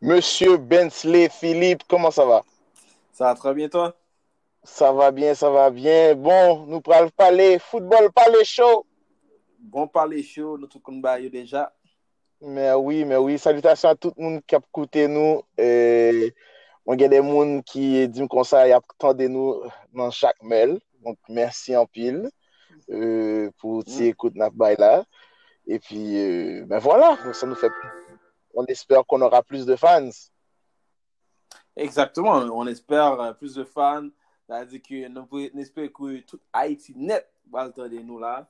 Monsieur Bensley Philippe, comment ça va? Ça va très bien, toi? Ça va bien, ça va bien. Bon, nous pral parler football, parler chaud. Bon parler chaud, nous tout yo déjà. Mais oui, mais oui. Salutation à tout le monde qui a écouté nous. Et Mwen gen den moun ki di m konsay ap tande nou nan chak mel. Mwen mersi an pil euh, pou ti ekout nap bay la. E pi, euh, ben voilà, ça nou fè. On espère qu'on aura plus de fans. Exactement, on espère euh, plus de fans. Zade ki nou espère kou tout Haiti net bal tande nou la.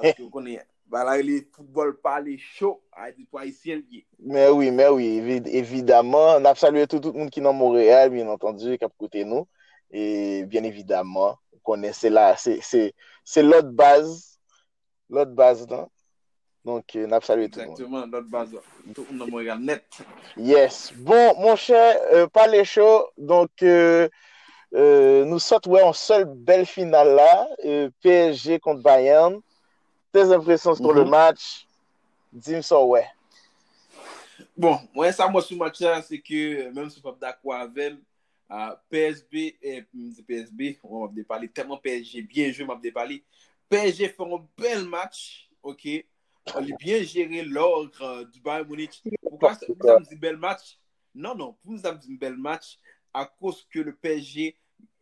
Aske konen Balay li foutbol pa li chou, a di to Haitien li. Men oui, men oui, evidaman, nap salue tout tout moun ki nan Montreal, bien entendu, kap kote nou, e bien evidaman, konen se la, se lot baz, lot baz dan, donk nap salue tout moun. Exactement, lot baz dan, tout moun nan Montreal net. Yes, bon, mon chè, euh, pa li chou, donk... Euh, euh, nou sot wè ouais, an sol bel final la euh, PSG kont Bayern. Tes impressions sur Mhm. le match? Dis-moi ça, ouais. Bon, moi, ça, moi, sur le match c'est que, même si je ne suis pas d'accord avec, euh, PSB, et PSB, on va parler tellement PSG, bien joué, va parler. PSG fait un bel match, ok? On a bien géré l'ordre euh, du Bayern Munich. Pourquoi ça- vous avez dit bel match? Non, non, vous nous avez dit bel match à cause que le PSG,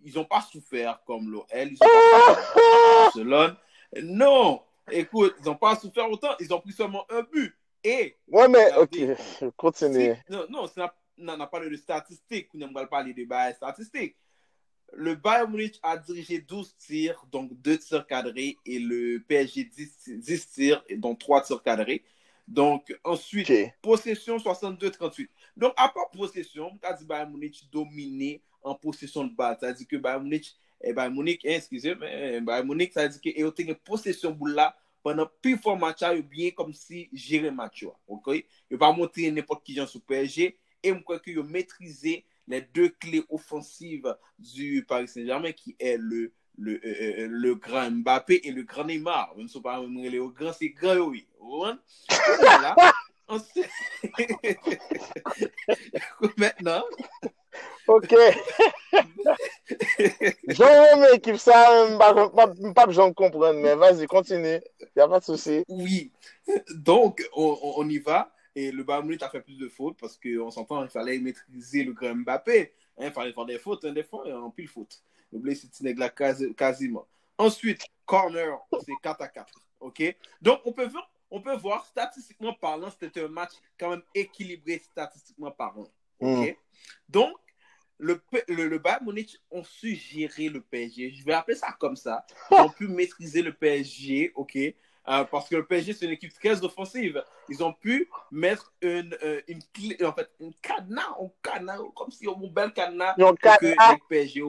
ils n'ont pas souffert comme l'OL, ils n'ont pas souffert comme Barcelone. Non, écoute, ils n'ont pas souffert autant, ils ont pris seulement un but. Et Ouais, mais, ok, continue. si- non, non, c'est n'a- on pas parlé de statistiques, on va parler de statistiques. Le Bayern Munich a dirigé 12 tirs, donc 2 tirs cadrés, et le PSG 10, 10 tirs, et donc 3 tirs cadrés. Donc, ensuite, possession 62-38. Donc, à part possession, on a dit Bayern Munich dominé en possession de balle. C'est-à-dire que Bayern Munich, eh, Bayern Munich, hein, excusez-moi, eh, Bayern Munich, ça dire que ils ont une possession boule là pwennan pi fwa match a yo byen kom si jere match yo. Okay? Yo pa montre nepot ki jan sou PSG, e mkwen ki yo metrize le de kle offensive du Paris Saint-Germain ki e le, le, euh, euh, euh, le, le gran Mbappé e le gran Neymar. Mwen sou pa mwen le yo gran, se gran yo we. Ouan? Ouan la? Anse... Mwen nan... Ok. J'en équipe ça, pas besoin de comprendre, mais vas-y, continue. Y a pas de souci. oui. Donc, on, y va. Et le Bayern a fait plus de fautes parce qu'on s'entend, il fallait maîtriser le grand Mbappé. Hein, il fallait faire des fautes, hein, des fois, en pile faute. Ce petit nègre-là quasi- quasiment. Ensuite, corner, c'est 4 à 4. OK? Donc, on peut voir, on peut voir statistiquement parlant, c'était un match quand même équilibré statistiquement parlant. Mm. Donc, le, le, le Bayern Munich ont su gérer le PSG. Je vais appeler ça comme ça. Ils ont pu maîtriser le PSG, OK? Euh, parce que le PSG, c'est une équipe très offensive. Ils ont pu mettre une, euh, une clé, en fait, une cadenas, un cadenas, comme si on un bel cadenas que cadenas. le PSG,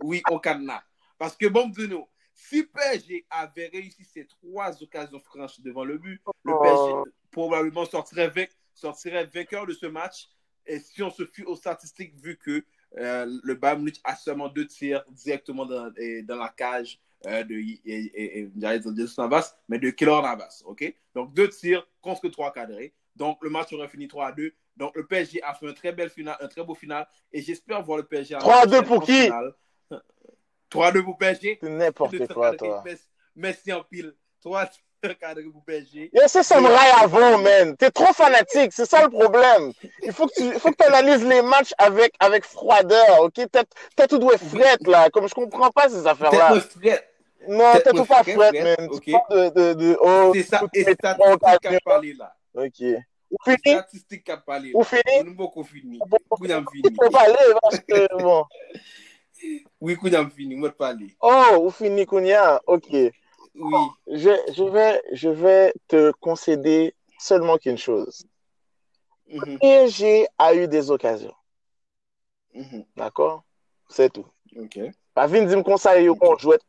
oui, on cadenas. Parce que, bon, de nous, si PSG avait réussi ces trois occasions franches devant le but, le Oh. PSG probablement sortirait, vainc- sortirait vainqueur de ce match. Et si on se fie aux statistiques, vu que euh, le Bayern Munich a seulement deux tirs directement dans, et- dans la cage euh, de, et- et- et- Jesus Navas, mais de Keylor Navas. ok? Donc deux tirs contre trois cadrés. Donc le match aurait fini 3 à 2. Donc le PSG a fait un très bel final, un très beau final. Et j'espère voir le PSG en 3 à 2 pour qui? finale. 3 à 2 pour PSG. N'importe quoi, toi. Merci- Merci en pile. 3 tirs cadrés pour PSG. Yo, c'est Samurai avant, man. T'es trop fanatique, c'est ça le problème. Il faut que tu il faut que analyses les matchs avec, avec froideur, ok? T'es t'es tout doué frette, là. Comme je comprends pas ces Tête affaires-là. Non, tête tout pas frette, man. ok. Tu parles de, de, de, oh, C'est ça. Et parlé là. Ok. Ou fini? Statistique. Ou parler parce que, bon. Oui, parler. Oh, ou? Ok. Oui. Je, je vais, je vais te concéder seulement qu'une chose. Mhm, PSG a eu des occasions. mhm. D'accord? C'est tout. Ok. Pas vin di m kon sa yo kon jwet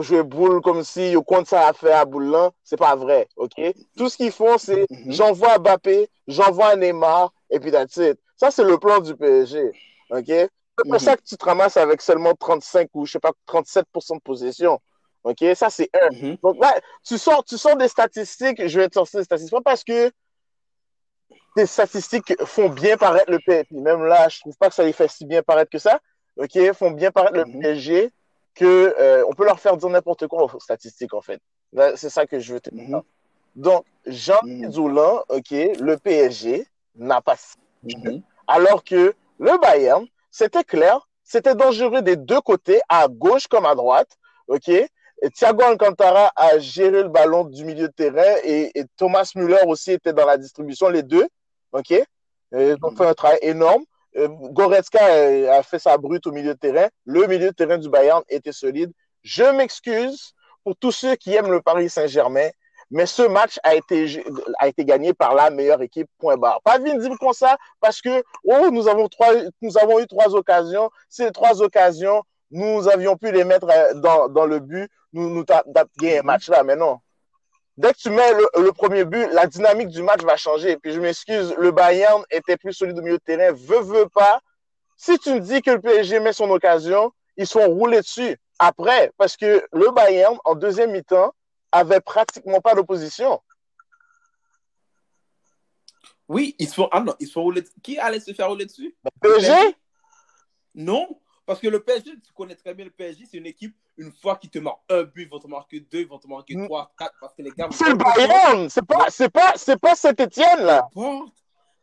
jwe boule kom si yo kont sa a fe a boule lan, se pa vre, ok? Tout ce qu'ils font, c'est Mhm. j'envoie Mbappé, j'envoie Neymar, et puis that's it. Ça, c'est le plan du PSG, ok? C'est pour ça que tu te ramasses avec seulement 35 ou je sais pas 37% de possession. OK? Ça, c'est un. Mhm. Donc là, tu sors, tu sors des statistiques, je vais te sortir des statistiques, pas parce que tes statistiques font bien paraître le PSG. Même là, je trouve pas que ça les fait si bien paraître que ça. OK? Font bien paraître le Mhm. PSG que euh, on peut leur faire dire n'importe quoi aux statistiques, en fait. C'est ça que je veux te dire. Mhm. Donc, Jean. Zoulin, OK, le PSG n'a pas alors que le Bayern, c'était clair, c'était dangereux des deux côtés, à gauche comme à droite. OK? Thiago Alcantara a géré le ballon du milieu de terrain et, Thomas Müller aussi était dans la distribution, les deux. OK? Ils ont fait un travail énorme. Euh, Goretzka a, a fait sa brute au milieu de terrain. Le milieu de terrain du Bayern était solide. Je m'excuse pour tous ceux qui aiment le Paris Saint-Germain, mais ce match a été, a été gagné par la meilleure équipe, point barre. Pas dire comme ça, parce que, oh, nous avons trois, nous avons eu trois occasions. Ces trois occasions, nous avions pu les mettre euh, dans, dans le but. Nous, nous t'a gagné un Mhm. match là, mais non. Dès que tu mets le, le premier but, la dynamique du match va changer. Puis je m'excuse, le Bayern était plus solide au milieu de terrain. Veux, veux pas. Si tu me dis que le PSG met son occasion, ils sont roulés dessus. Après, parce que le Bayern, en deuxième mi-temps, avait pratiquement pas d'opposition. Oui, ils se font. Ah non, ils se font rouler. Qui allait se faire rouler dessus? PSG, Non, parce que le PSG, tu connais très bien le PSG, c'est une équipe, une fois qu'ils te marquent un but, ils vont te marquer deux, ils vont te marquer Mm. trois, quatre, parce que les gars. c'est le Bayern. C'est pas, c'est pas, c'est pas Saint-Etienne, là.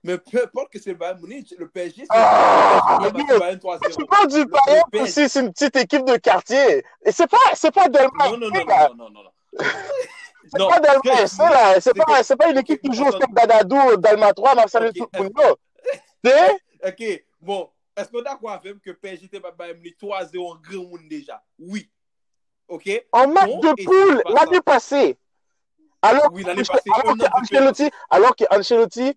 Mais peu importe que c'est le Bayern Munich, le PSG, c'est Ah, le Bayern 3-0. Tu parles du Bayern PSG. aussi, c'est une petite équipe de quartier. Et c'est pas, c'est pas Delma. Non, non, non, non, non, non, non. C'est pas ce que Delma, je c'est là. C'est pas, c'est pas une équipe qui joue au. Stade Dadadou, Dalma 3, Marcelo. C'est, Ok, bon, est-ce est d'accord avec que PSG était pas Munich 3-0 en grand monde déjà? Oui. Ok? en match de poule, l'année passée. Alors, Oui, l'année passée, alors que Ancelotti, alors que Ancelotti,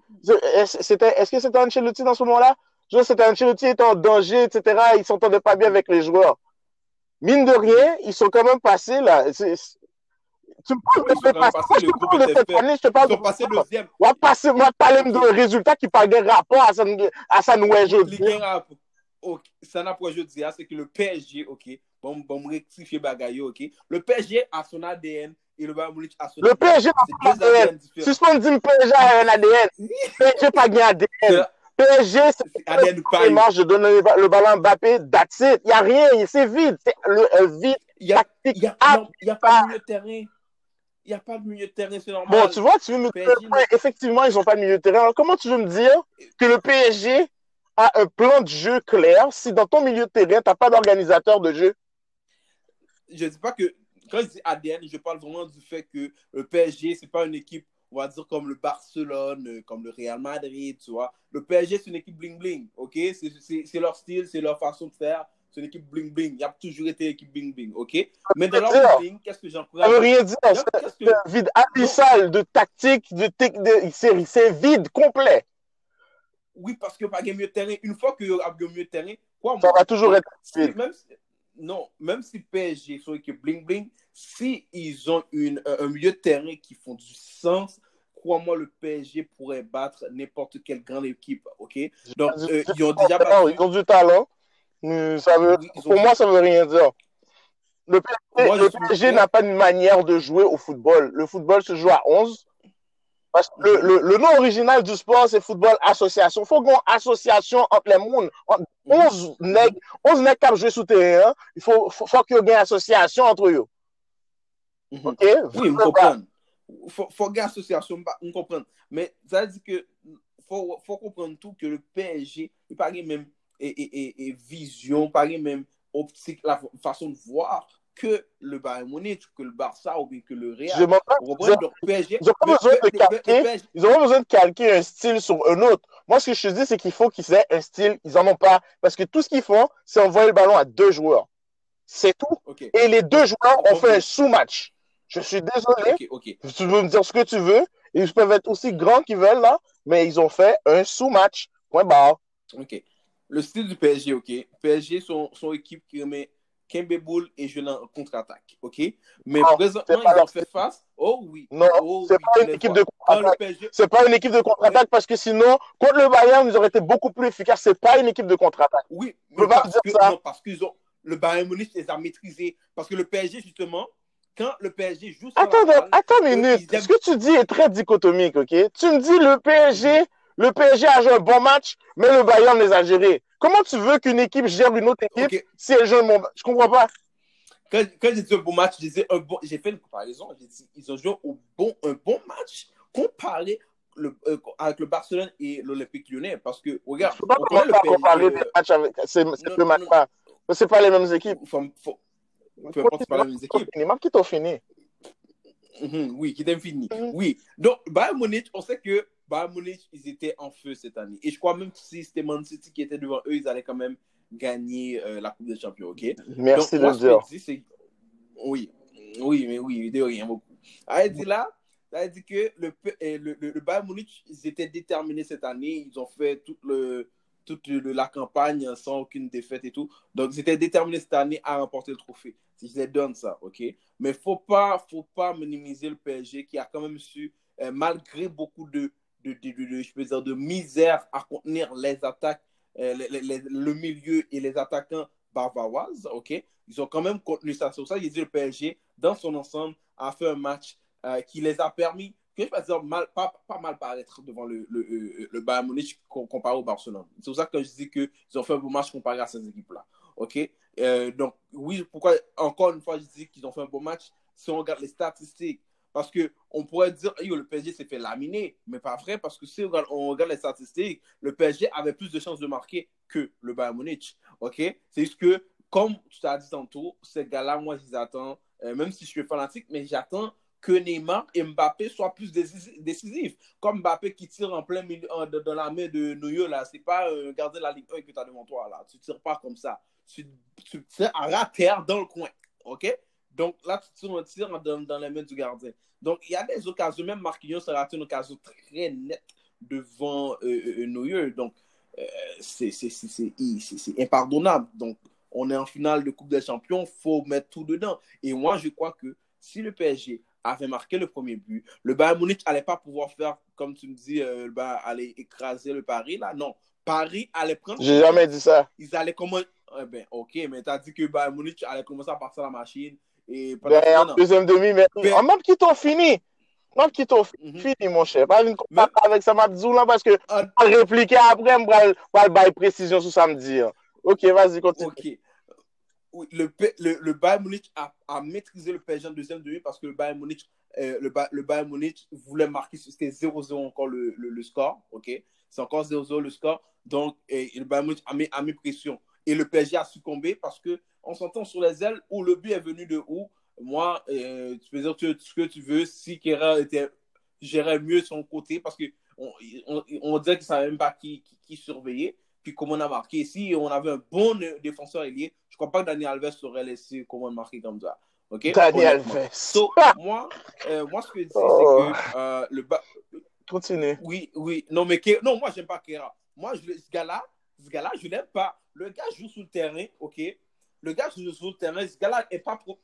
est-ce c'était, est-ce que c'était Ancelotti dans ce moment-là? Je c'était Ancelotti était en danger, etc. Il s'entendait pas bien avec les joueurs. Mine de rien, ils sont quand même passés, là. Tu me parles ils de passé, passés, je te parle de cette année, je te parle de passés deuxième. On va passer, moi, parler de résultats qui parlent de rapport à sa, à sa nouvelle jeu. Ligue 1 a- ok, ça n'a pas je dire, c'est que le PSG, ok, bon, bon, rectifier bagaille, ok. Le PSG a son ADN et le Bayern Munich a son Le PSG pas deux ADN. Suspend dit PSG a un ADN. PSG pas gagné ADN. PSG, c'est je donne le, ballon à Mbappé, that's it. Il n'y a rien, c'est vide. C'est euh, vide, Il n'y a, tactique. il a, Ah, a pas milieu de terrain. Il n'y a pas de milieu de terrain, c'est normal. Bon, tu vois, tu veux me dire, PSG, effectivement, ils n'ont pas de milieu de terrain. Alors, comment tu veux me dire que le PSG a un plan de jeu clair si dans ton milieu de terrain, tu n'as pas d'organisateur de jeu? je dis pas que quand je dis ADN, je parle vraiment du fait que le PSG, c'est pas une équipe, on va dire comme le Barcelone, euh, comme le Real Madrid, tu vois. Le PSG, c'est une équipe bling-bling, ok? C'est leur style, c'est leur façon de faire. C'est une équipe bling-bling. Il y a toujours été une équipe bling-bling, ok? Mais dans leur bling, qu'est-ce que Ça veut j'encourage? rien dire. C'est que- un vide abyssal de tactique, de, de c'est vide complet. Oui, parce que pas de milieu de terrain. Une fois qu'il y a de terrain, quoi, Ça va toujours être vide. même si- non, même si PSG sont équipe bling bling, si ils ont une, un milieu de terrain qui font du sens, crois-moi, le PSG pourrait battre n'importe quelle grande équipe, ok? Donc, euh, ils ont déjà battu. ils ont du talent. Mais Ça veut, pour moi, ça veut rien dire. Le PSG, le n'a pas une manière de jouer au football. Le football se joue à 11. Parce que le, le- le nom original du sport, c'est football association. Il faut qu'on ait association entre les mondes. Entre Mhm. 11 nègres, 11 nègres qui sous terrain. hein. Il faut, faut, faut qu'il y ait une association entre eux. Mhm. OK? Oui, je comprends. Faut, faut garder association, je comprends. Mais ça veut dire que faut, faut comprendre tout que le PSG, il paraît même et, et, et, vision, paraît même optique, la façon de voir que le Bayern Munich, que le Barça ou bien que le Je Real. PSG, ils n'ont pas besoin de calquer un style sur un autre. Moi, ce que je te dis, c'est qu'il faut qu'ils aient un style. Ils n'en ont pas. Parce que tout ce qu'ils font, c'est envoyer le ballon à deux joueurs. C'est tout. Et les deux joueurs ont fait un sous-match. Je suis désolé. Tu veux me dire ce que tu veux. Ils peuvent être aussi grands qu'ils veulent, là. Mais ils ont fait un sous-match. Point barre. Ok. Le style du PSG, ok. PSG, son, son équipe qui remet Kembe Boule et je en contre-attaque. OK? Mais présentement, ils ont fait face. Oh oui. Non, oh, c'est pas une équipe de contre-attaque. C'est pas une équipe de contre-attaque parce que sinon, contre le Bayern, ils auraient été beaucoup plus efficaces. C'est pas une équipe de contre-attaque. Oui, mais parce, que, non, parce qu'ils ont. Le Bayern Munich les a maîtrisés. Parce que le PSG, justement, quand le PSG joue sur attends, la balle, attends une minute. Ce que tu dis est très dichotomique, OK? Tu me dis le PSG, le PSG a joué un bon match, mais le Bayern les a gérés. Comment tu veux qu'une équipe gère une autre équipe okay. si elle joue un bon match? Je comprends pas. Quand, quand j'ai dit un bon match, j'ai bon, fait une comparaison. J'ai dit ils ont joué au bon, un bon match comparé le, euh, avec le Barcelone et l'Olympique lyonnais. Parce que, regarde, on pas le PSG, comparer des matchs avec ces deux matchs-là. C'est pas les mêmes équipes. Faut, faut, peu importe, pas les mêmes équipes. Fini, même qui t'ont fini? Mm -hmm, oui, qui t'ont fini. Mm -hmm. Oui. Donc, Bayern Munich, on sait que Bayern Munich, ils étaient en feu cette année. Et je crois même que si c'était Man City qui était devant eux, ils allaient quand même gagner euh, la Coupe des Champions, ok? Merci Donc, de dire. Oui, oui, mais oui, de rien beaucoup. Elle dit là, elle dit que le, le, le, le Bayern Munich, ils étaient déterminés cette année. Ils ont fait tout le, toute le, la campagne sans aucune défaite et tout. Donc, ils étaient déterminés cette année à remporter le trophée. Je les donne ça, ok? Mais il ne faut pas, faut pas minimiser le PSG qui a quand même su, euh, malgré beaucoup de, de, je peux dire, de misère à contenir les attaques, euh, le milieu et les attaquants bavaroises, ok? Ils ont quand même contenu ça. C'est pour ça que dit le PSG, dans son ensemble, a fait un match euh, qui les a permis que je vais dire mal, pas, pas mal paraître devant le, le, le Bayern Munich comparé au Barcelone. C'est pour ça que je dis qu'ils ont fait un bon match comparé à ces équipes-là. OK? Euh, donc, oui, pourquoi, encore une fois, je dis qu'ils ont fait un bon match? Si on regarde les statistiques. Parce qu'on pourrait dire, yo, le PSG s'est fait laminer, mais pas vrai, parce que si on regarde, les statistiques, le PSG avait plus de chances de marquer que le Bayern Munich. OK? C'est juste que, comme tu t'as dit tantôt, ces gars-là, moi, je euh, même si je suis fanatique, mais j'attends que Neymar et Mbappé soient plus décisifs. Comme Mbappé qui tire en plein milieu, dans la main de Neuer, là, c'est pas euh, garder la Ligue 1 que tu as devant toi, là. Tu tires pas comme ça. Tu, tu tires à ras terre dans le coin. OK? Donc là, tu tires un tir dans, dans les mains du gardien. Donc il y a des occasions, même Marquinhos a raté une occasion très nette devant euh, euh, Neuer. Donc euh, c'est impardonnable. Donc on est en finale de Coupe des Champions, faut mettre tout dedans. Et moi, je crois que si le PSG avait marqué le premier but, le Bayern Munich n'allait pas pouvoir faire, comme tu me dis, euh, bah, aller écraser le Paris. Là, non. Paris allait prendre. J'ai jamais dit ça. Ils allaient commencer. Eh ben, ok, mais tu as dit que Bayern Munich allait commencer à partir la machine. Et ben, en deuxième demi, mais ben... en même qui t'ont fini. T'ont mm -hmm. fini, mon cher. Pas une mais... avec ça, Mabzou, là, parce que uh... on va répliquer après, on va bailler précision sur samedi. Ok, vas-y, continue. Ok le, le, le Bayern Munich a, a, maîtrisé le PSG en deuxième demi parce que le Bayern Munich, euh, le, le, Bayern Munich voulait marquer, c'était 0-0 encore le, le, score, ok? C'est encore 0-0 le score, donc et, et le Bayern Munich a mis, a mis, pression. Et le PSG a succombé parce que on s'entend sur les ailes où le but est venu de où Moi, euh, tu peux dire ce que tu veux, si Kerr était gérait mieux son côté parce que on, on, on dirait qu'il ne savait même pas qui, qui, qui surveillait puis comment on a marqué. Si on avait un bon défenseur ailier, je ne crois pas que Daniel Alves aurait laissé comment marquer comme ça. Okay? Daniel Alves. So, moi, euh, moi, ce que je dis, oh. c'est que euh, le bas. Continue. Oui, oui. Non, mais non, moi, j'aime pas Kera. Moi, je, ce gars-là, ce gars-là, je l'aime pas. Le gars joue sur le terrain, ok? Le gars joue sur le terrain. Ce gars-là est pas pro.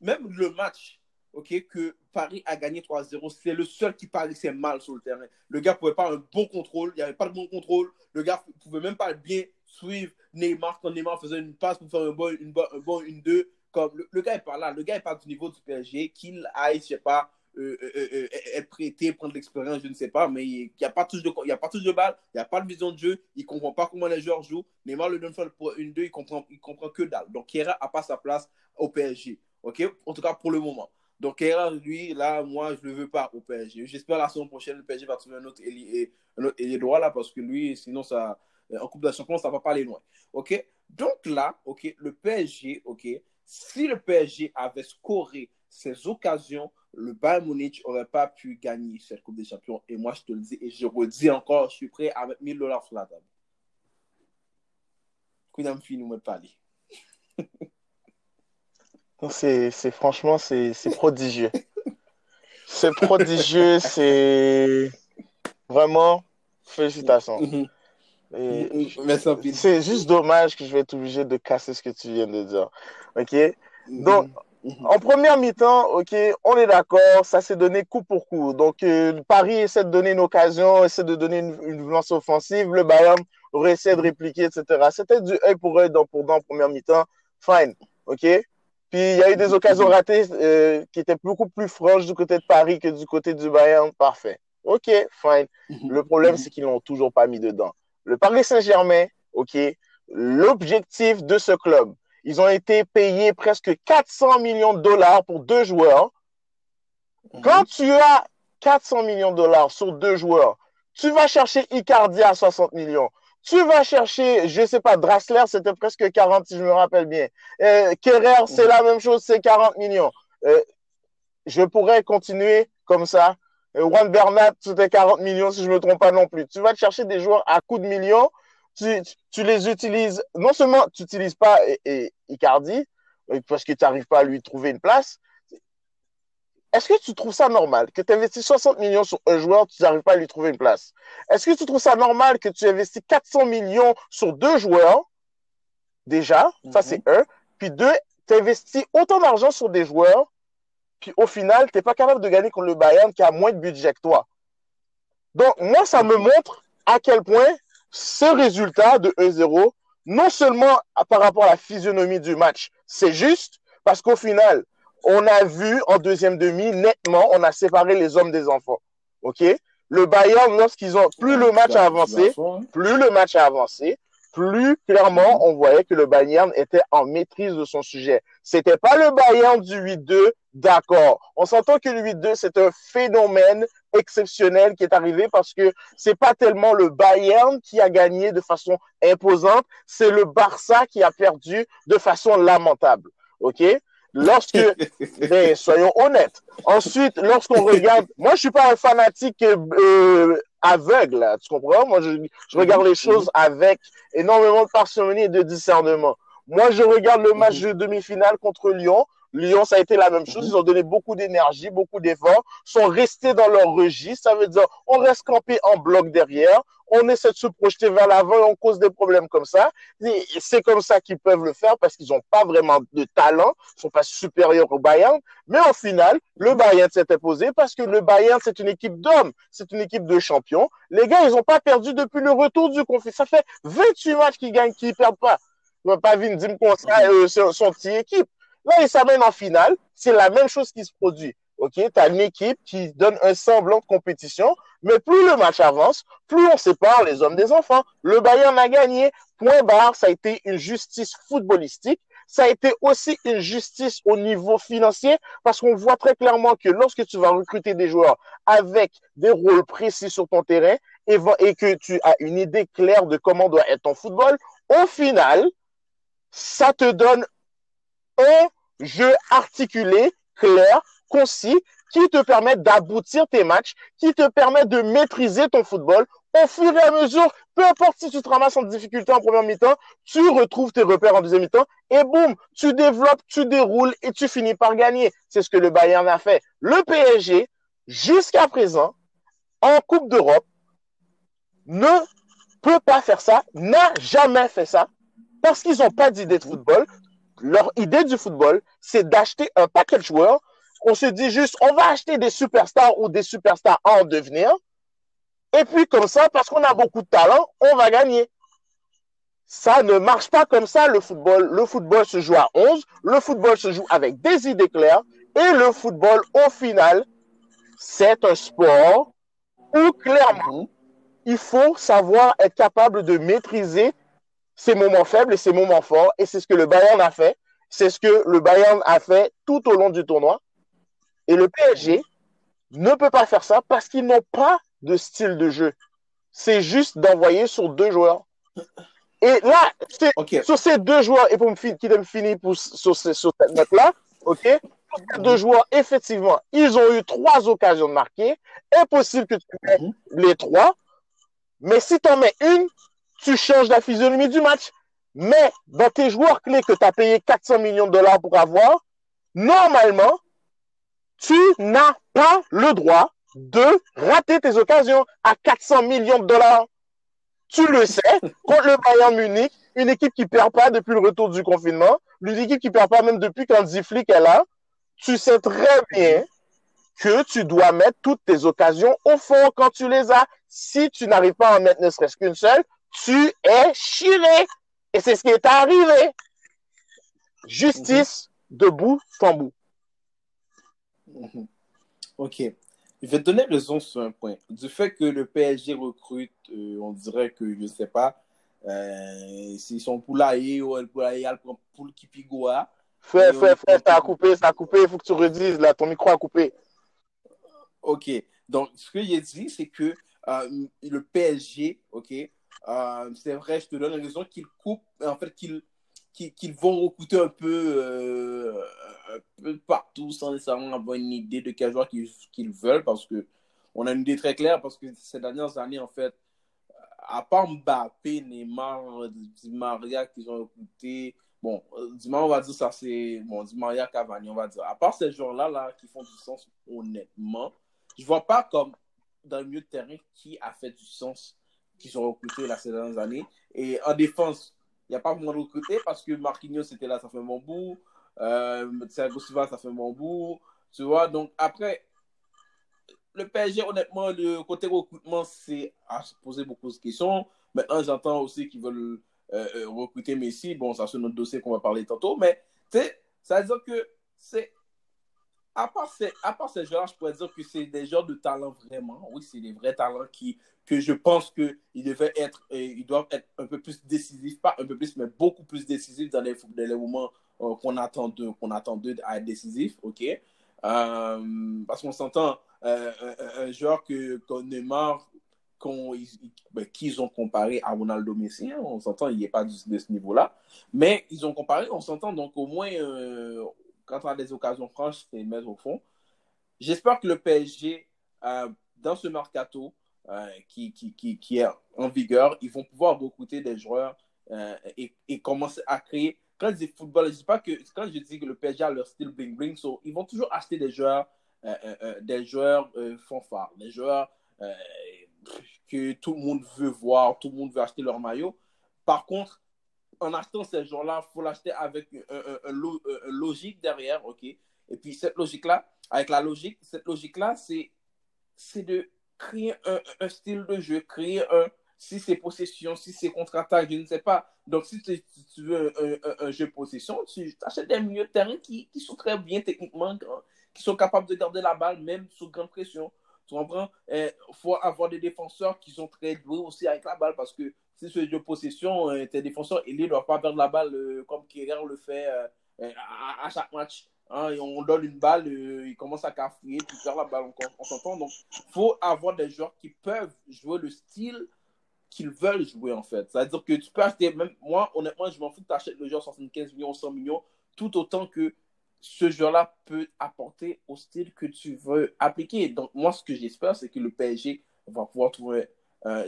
Même le match, ok, que Paris a gagné 3-0, c'est le seul qui paraissait mal sur le terrain. Le gars pouvait pas avoir un bon contrôle, il n'y avait pas de bon contrôle. Le gars pouvait même pas bien suivre Neymar quand Neymar faisait une passe pour faire un bon, une, bon, un bon une deux. Comme le, le, gars est pas là, le gars est pas du niveau du PSG, qu'il aille, je sais pas, euh, euh, euh, être prêté, prendre l'expérience, je ne sais pas, mais il n'y a pas touche de, il y a pas touche de balle, il n'y a pas de vision de jeu, il comprend pas comment les joueurs jouent. Neymar le donne pour une deux, il comprend, il comprend que dalle. Donc Kera a pas sa place au PSG, ok? En tout cas pour le moment. Donc, Kera, lui, là, moi, je ne le veux pas au PSG. J'espère la saison prochaine, le PSG va trouver un autre ailier, ailier droit là, parce que lui, sinon, ça, en Coupe de Champions, ça ne va pas aller loin. OK? Donc là, OK, le PSG, OK, si le PSG avait scoré ses occasions, le Bayern Munich n'aurait pas pu gagner cette Coupe des Champions. Et moi, je te le dis, et je redis encore, je suis prêt à mettre 1000 dollars sur la table. Nous me parler. C'est, franchement, c'est, prodigieux. C'est prodigieux, c'est vraiment félicitations. Mm -hmm. C'est juste dommage que je vais être obligé de casser ce que tu viens de dire. OK? Donc, Mhm. En première mi-temps, ok, on est d'accord, ça s'est donné coup pour coup. Donc, euh, Paris essaie de donner une occasion, essaie de donner une, une lance offensive, le Bayern aurait essayé de répliquer, etc. C'était du œil pour œil dans, pour dans en première mi-temps. Fine, ok. Puis il y a eu des occasions ratées euh, qui étaient beaucoup plus franches du côté de Paris que du côté du Bayern. Parfait. Ok, fine. Mhm. Le problème, c'est qu'ils l'ont toujours pas mis dedans. Le Paris Saint-Germain, ok, l'objectif de ce club, ils ont été payés presque 400 millions de dollars pour deux joueurs. Mhm. Quand tu as 400 millions de dollars sur deux joueurs, tu vas chercher Icardi à 60 millions. Tu vas chercher, je sais pas, Drassler, c'était presque 40 si je me rappelle bien. Euh, Kerrer, c'est mhm. la même chose, c'est 40 millions. Euh, je pourrais continuer comme ça. Euh, Juan Bernat, c'était 40 millions si je me trompe pas non plus. Tu vas te chercher des joueurs à coups de millions tu, les utilises, non seulement tu n'utilises pas Icardi, euh, parce que tu n'arrives pas à lui trouver une place, est-ce que tu trouves ça normal que tu investis 60 millions sur un joueur, tu n'arrives pas à lui trouver une place? Est-ce que tu trouves ça normal que tu investis 400 millions sur deux joueurs? Déjà, ça c'est mhm. un. Puis deux, tu investis autant d'argent sur des joueurs, puis au final, tu n'es pas capable de gagner contre le Bayern qui a moins de budget que toi. Donc, moi, ça me montre à quel point ce résultat de 1-0, non seulement par rapport à la physionomie du match, c'est juste parce qu'au final, on a vu en deuxième demi, nettement, on a séparé les hommes des enfants. OK? Le Bayern, lorsqu'ils ont, plus le match a avancé, plus le match a avancé, plus clairement, on voyait que le Bayern était en maîtrise de son sujet. C'était pas le Bayern du 8-2, d'accord. On s'entend que le 8-2, c'est un phénomène exceptionnel qui est arrivé parce que c'est pas tellement le Bayern qui a gagné de façon imposante, c'est le Barça qui a perdu de façon lamentable. OK? Lorsque, ben, soyons honnêtes. Ensuite, lorsqu'on regarde, moi, je suis pas un fanatique euh, aveugle, tu comprends? Moi, je, je, regarde les choses avec énormément de parcimonie et de discernement. Moi, je regarde le match de demi-finale contre Lyon. Lyon, ça a été la même chose. Ils ont donné beaucoup d'énergie, beaucoup d'efforts, sont restés dans leur registre. Ça veut dire, on reste campé en bloc derrière, on essaie de se projeter vers l'avant et on cause des problèmes comme ça. C'est comme ça qu'ils peuvent le faire parce qu'ils n'ont pas vraiment de talent, ils sont pas supérieurs au Bayern. Mais au final, le Bayern s'est imposé parce que le Bayern, c'est une équipe d'hommes, c'est une équipe de champions. Les gars, ils n'ont pas perdu depuis le retour du conflit. Ça fait 28 matchs qu'ils gagnent, qu'ils perdent pas. Pas venir dire ça, euh, son petit équipe. Là, s'amènent en finale. C'est la même chose qui se produit. OK? Tu as une équipe qui donne un semblant de compétition, mais plus le match avance, plus on sépare les hommes des enfants. Le Bayern a gagné. Point barre, ça a été une justice footballistique. Ça a été aussi une justice au niveau financier parce qu'on voit très clairement que lorsque tu vas recruter des joueurs avec des rôles précis sur ton terrain et que tu as une idée claire de comment doit être ton football, au final, ça te donne un jeu articulé, clair, concis, qui te permet d'aboutir tes matchs, qui te permet de maîtriser ton football. Au fur et à mesure, peu importe si tu te ramasses en difficulté en première mi-temps, tu retrouves tes repères en deuxième mi-temps et boum, tu développes, tu déroules et tu finis par gagner. C'est ce que le Bayern a fait. Le PSG, jusqu'à présent, en Coupe d'Europe, ne peut pas faire ça, n'a jamais fait ça, parce qu'ils n'ont pas d'idée de football, leur idée du football, c'est d'acheter un paquet de joueurs. On se dit juste, on va acheter des superstars ou des superstars en devenir. Et puis comme ça, parce qu'on a beaucoup de talent, on va gagner. Ça ne marche pas comme ça, le football. Le football se joue à 11. Le football se joue avec des idées claires. Et le football, au final, c'est un sport où clairement, il faut savoir être capable de maîtriser ses moments faibles et ses moments forts. Et c'est ce que le Bayern a fait. C'est ce que le Bayern a fait tout au long du tournoi. Et le PSG ne peut pas faire ça parce qu'ils n'ont pas de style de jeu. C'est juste d'envoyer sur deux joueurs. Et là, sur ces deux joueurs, et pour me qui me finir sur, cette note-là, OK? deux joueurs, effectivement, ils ont eu trois occasions de marquer. Impossible que tu mettes mhm. les trois. Mais si tu en mets une, tu changes la physionomie du match. Mais dans tes joueurs clés que tu as payé 400 millions de dollars pour avoir, normalement, tu n'as pas le droit de rater tes occasions à 400 millions de dollars. Tu le sais, contre le Bayern Munich, une équipe qui perd pas depuis le retour du confinement, une équipe qui perd pas même depuis quand Ziflik est là, tu sais très bien que tu dois mettre toutes tes occasions au fond quand tu les as. Si tu n'arrives pas à en mettre ne serait-ce qu'une seule, tu es chiré. Et c'est ce qui est arrivé. Justice debout, tambour. Mhm. Ok. Je vais te donner raison sur un point. Du fait que le PSG recrute, euh, on dirait que, je ne sais pas, euh, s'ils sont poulaillés ou le poulailler prend poule qui pigoua. Frère, frère, frère, ça a coupé, ça a coupé, il faut que tu redises, là, ton micro a coupé. Ok. Donc, ce que j'ai dit, c'est que euh, le PSG, ok, euh, c'est vrai, je te donne raison qu'ils coupent, en fait, qu'ils qu'ils vont peu, euh, un peu partout sans nécessairement avoir une idée de quel joueur qu'ils veulent parce que on a une idée très claire parce que ces dernières années, en fait, à part Mbappé, Neymar, Di Maria qu'ils ont recruté, bon, Di Maria, on va dire ça, c'est, bon, Di Maria, Cavani, on va dire. À part ces joueurs-là, là, qui font du sens, honnêtement, je vois pas comme dans le milieu de terrain qui a fait du sens qui sont recrutés là, ces dernières années. Et en défense, il n'y a pas vraiment de recrutés parce que Marquinhos était là, ça fait bon bout. Euh, Silva, ça fait bon bout. Tu vois, donc après, le PSG, honnêtement, le côté recrutement, c'est à se poser beaucoup de questions. Maintenant, j'entends aussi qu'ils veulent euh, euh, recruter Messi. Bon, ça, c'est notre dossier qu'on va parler tantôt. Mais, tu sais, ça veut dire que c'est à part, ces, à joueurs, je pourrais dire que c'est des joueurs de talent vraiment. Oui, c'est des vrais talents qui, que je pense qu'ils devaient être, ils doivent être un peu plus décisifs, pas un peu plus, mais beaucoup plus décisifs dans les, dans les moments euh, qu'on attend d'eux, qu'on attend d'eux à être décisifs, ok? Euh, parce qu'on s'entend, euh, un, joueur que, qu'on Neymar, ben, qu'ils ont comparé à Ronaldo Messi, hein, on s'entend, il n'est pas de, ce niveau-là, mais ils ont comparé, on s'entend, donc au moins, quand on a des occasions franches, c'est mettre au fond. J'espère que le PSG, euh, dans ce mercato euh, qui, est en vigueur, ils vont pouvoir recruter des joueurs euh, et, commencer à créer. Quand je dis football, je dis pas que quand je dis que le PSG a leur style bling bling, ils vont toujours acheter des joueurs, des joueurs fanfares, des joueurs que tout le monde veut voir, tout le monde veut acheter leur maillot. Par contre, en achetant ces gens-là, il faut l'acheter avec un, logique derrière, ok? Et puis cette logique-là, avec la logique, cette logique-là, c'est, de créer un, style de jeu, créer un, si c'est possession, si c'est contre-attaque, je ne sais pas. Donc, si tu, veux un, jeu possession, tu achètes des milieux de terrain qui, qui, sont très bien techniquement, qui sont capables de garder la balle même sous grande pression. Tu comprends? Il eh, faut avoir des défenseurs qui sont très doués aussi avec la balle parce que si ce jeu de possession, euh, tes défenseurs ils ne doivent pas perdre la balle euh, comme Kerrer le fait euh, à, chaque match. Hein, on donne une balle, il commence à cafouiller, puis perd la balle, on, s'entend. Donc, il faut avoir des joueurs qui peuvent jouer le style qu'ils veulent jouer, en fait. C'est-à-dire que tu peux acheter, même moi, honnêtement, je m'en fous que tu achètes le joueur 75 millions, 100 millions, tout autant que ce joueur-là peut apporter au style que tu veux appliquer. Donc, moi, ce que j'espère, c'est que le PSG va pouvoir trouver un,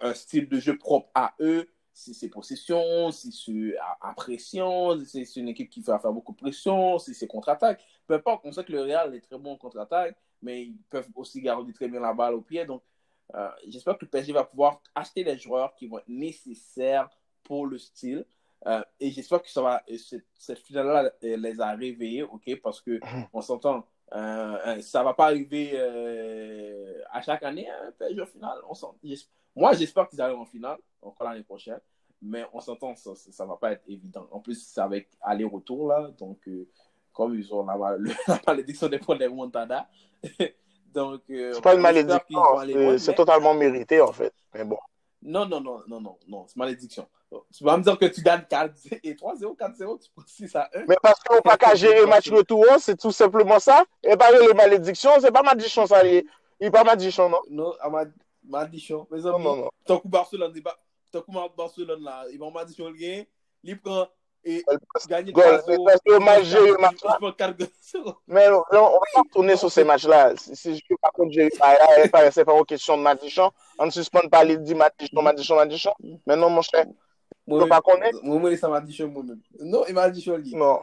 un, style de jeu propre à eux, si c'est possession, si c'est à, pression, si c'est une équipe qui va faire beaucoup de pression, si c'est contre-attaque. Peu importe, on sait que le Real est très bon en contre-attaque, mais ils peuvent aussi garder très bien la balle au pied. Donc, euh, j'espère que le PSG va pouvoir acheter les joueurs qui vont être nécessaires pour le style. Euh, et j'espère que ça va, cette, cette finale-là les a réveillés, ok, parce que on s'entend, euh, euh, ça va pas arriver euh, à chaque année, un PSG final. On Moi, j'espère qu'ils arrivent en finale, encore l'année prochaine, mais on s'entend, ça, ça va pas être évident. En plus, c'est avec aller-retour, là, donc, comme ils ont la, malédiction des points des Montada. donc, c'est pas une malédiction, c'est totalement mérité, en fait, mais bon. Non, non, non, non, non, non, c'est malédiction. Tu vas me dire que tu gagnes 4 et 3-0, 4-0, tu prends 6 à 1. Mais parce qu'on n'a pas qu'à gérer le match retour, c'est tout simplement ça. Et parler les malédictions, c'est pas malédiction, ça. Il n'est pas malédiction, non? Non, ah, malédiction. Non, non, non. Tant que Barcelone, tant que Barcelone, là, il va malédiction le gain, il prend et gagner 3-0. Parce que match gérer le match là. Mais on va pas tourner sur ces matchs-là. Si je ne pas contre gérer, c'est pas une question de Madichon. On ne suspend pas les 10 Madichon, Madichon, Madichon. Mais non, mon cher. Sa ma disyon mwen men. Non, il ma li. Non.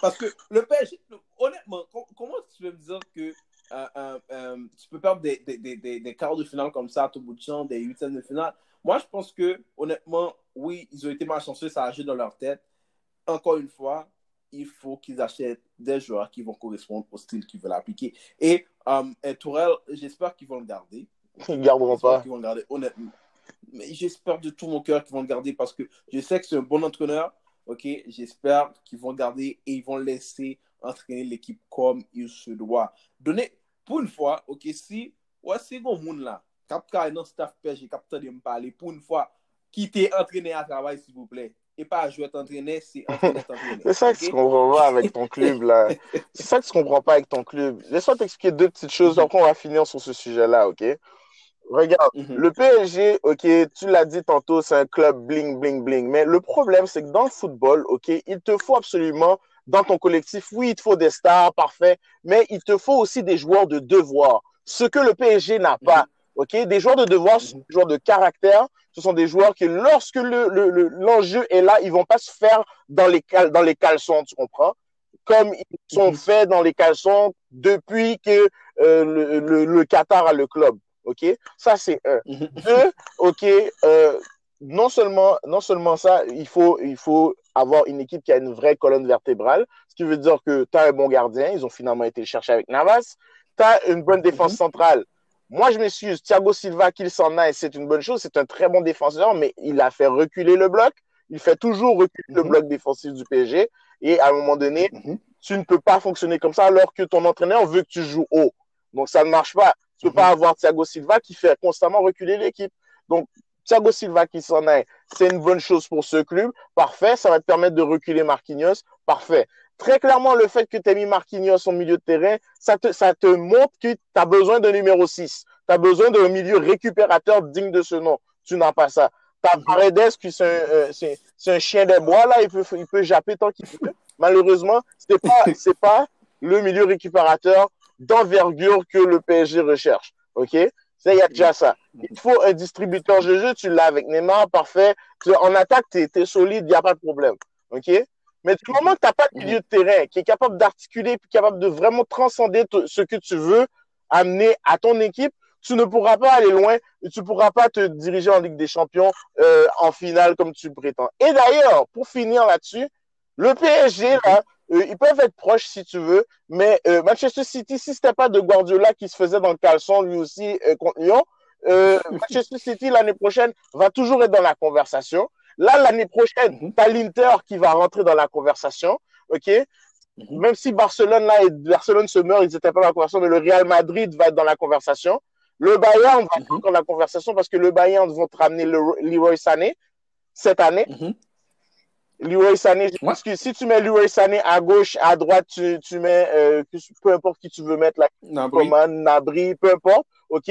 Parce que le PSG, honnêtement, comment tu peux me dire que euh, euh, euh, tu peux perdre des, des, des, des quarts de finale comme ça à tout bout de champ, des huitièmes de finale? Moi, je pense que, honnêtement, oui, ils ont été malchanceux, ça a agit dans leur tête. Encore une fois, il faut qu'ils achètent des joueurs qui vont correspondre au style qu'ils veulent appliquer. Et, um, Tourelle, j'espère qu'ils vont le garder. Ils ne garderont pas. Ils vont le garder, honnêtement. Mais j'espère de tout mon cœur qu'ils vont le garder parce que je sais que c'est un bon entraîneur. Ok, j'espère qu'ils vont le garder et ils vont laisser entraîner l'équipe comme il se doit. Donner, pour une fois, ok, si, ouais, c'est bon monde là, cap dans staff PSG, cap de me parler, pour une fois, quitter entraîner à travail, s'il vous plaît. Et pas jouer t'entraîner, c'est entraîner t'entraîner. c'est ça que tu comprends pas avec ton club, là. c'est ça que tu comprends pas avec ton club. Laisse-moi t'expliquer deux petites choses, mhm. après on va finir sur ce sujet-là, ok? Regarde, mhm. le PSG, ok, tu l'as dit tantôt, c'est un club bling, bling, bling. Mais le problème, c'est que dans le football, ok, il te faut absolument, dans ton collectif, oui, il te faut des stars, parfait, mais il te faut aussi des joueurs de devoir. Ce que le PSG n'a pas. Mhm. OK? Des joueurs de devoir, des joueurs de caractère. Ce sont des joueurs qui, lorsque l'enjeu le, est là, ils vont pas se faire dans les, dans les caleçons, tu comprends? Comme ils sont mhm. faits dans les caleçons depuis que euh, le, le, Qatar a le club. OK? Ça, c'est un. Mhm. Deux, OK, euh, non, seulement, non seulement ça, il faut, il faut avoir une équipe qui a une vraie colonne vertébrale, ce qui veut dire que tu as un bon gardien. Ils ont finalement été le chercher avec Navas. Tu as une bonne défense mhm. centrale moi, je m'excuse. Thiago Silva, qu'il s'en aille, c'est une bonne chose. C'est un très bon défenseur, mais il a fait reculer le bloc. Il fait toujours reculer le mhm. bloc défensif du PSG. Et à un moment donné, mhm. tu ne peux pas fonctionner comme ça alors que ton entraîneur veut que tu joues haut. Donc, ça ne marche pas. Tu ne peux pas mhm. avoir Thiago Silva qui fait constamment reculer l'équipe. Donc, Thiago Silva qui s'en aille, c'est une bonne chose pour ce club. Parfait. Ça va te permettre de reculer Marquinhos. Parfait très clairement, le fait que tu aies mis Marquinhos au milieu de terrain, ça te, ça te montre que tu as besoin d'un numéro 6. Tu as besoin d'un milieu récupérateur digne de ce nom. Tu n'as pas ça. Tu as Paredes, qui euh, c'est un, chien des bois, là, il peut, il peut japper tant qu'il veut. Malheureusement, ce n'est pas, pas le milieu récupérateur d'envergure que le PSG recherche. OK? Il y a déjà ça. Il faut un distributeur de jeu, tu l'as avec Neymar, parfait. En attaque, tu es, solide, il n'y a pas de problème. OK? Mais du moment que tu n'as pas de milieu de terrain qui est capable d'articuler, puis capable de vraiment transcender ce que tu veux amener à ton équipe, tu ne pourras pas aller loin et tu ne pourras pas te diriger en Ligue des Champions euh, en finale comme tu prétends. Et d'ailleurs, pour finir là-dessus, le PSG, là, euh, ils peuvent être proches si tu veux, mais euh, Manchester City, si ce n'était pas de Guardiola qui se faisait dans le caleçon lui aussi contre Lyon, Manchester City l'année prochaine va toujours être dans la conversation. Là, l'année prochaine, mhm. tu as l'Inter qui va rentrer dans la conversation. OK? Mhm. Même si Barcelone, là, et Barcelone se meurt, ils n'étaient pas dans la conversation, mais le Real Madrid va être dans la conversation. Le Bayern va être dans la conversation parce que le Bayern vont te ramener le Leroy Sané cette année. Mhm. Leroy Sané, parce que si tu mets Leroy Sané à gauche, à droite, tu, tu mets euh, peu importe qui tu veux mettre là, Nabri. Nabri, peu importe, ok?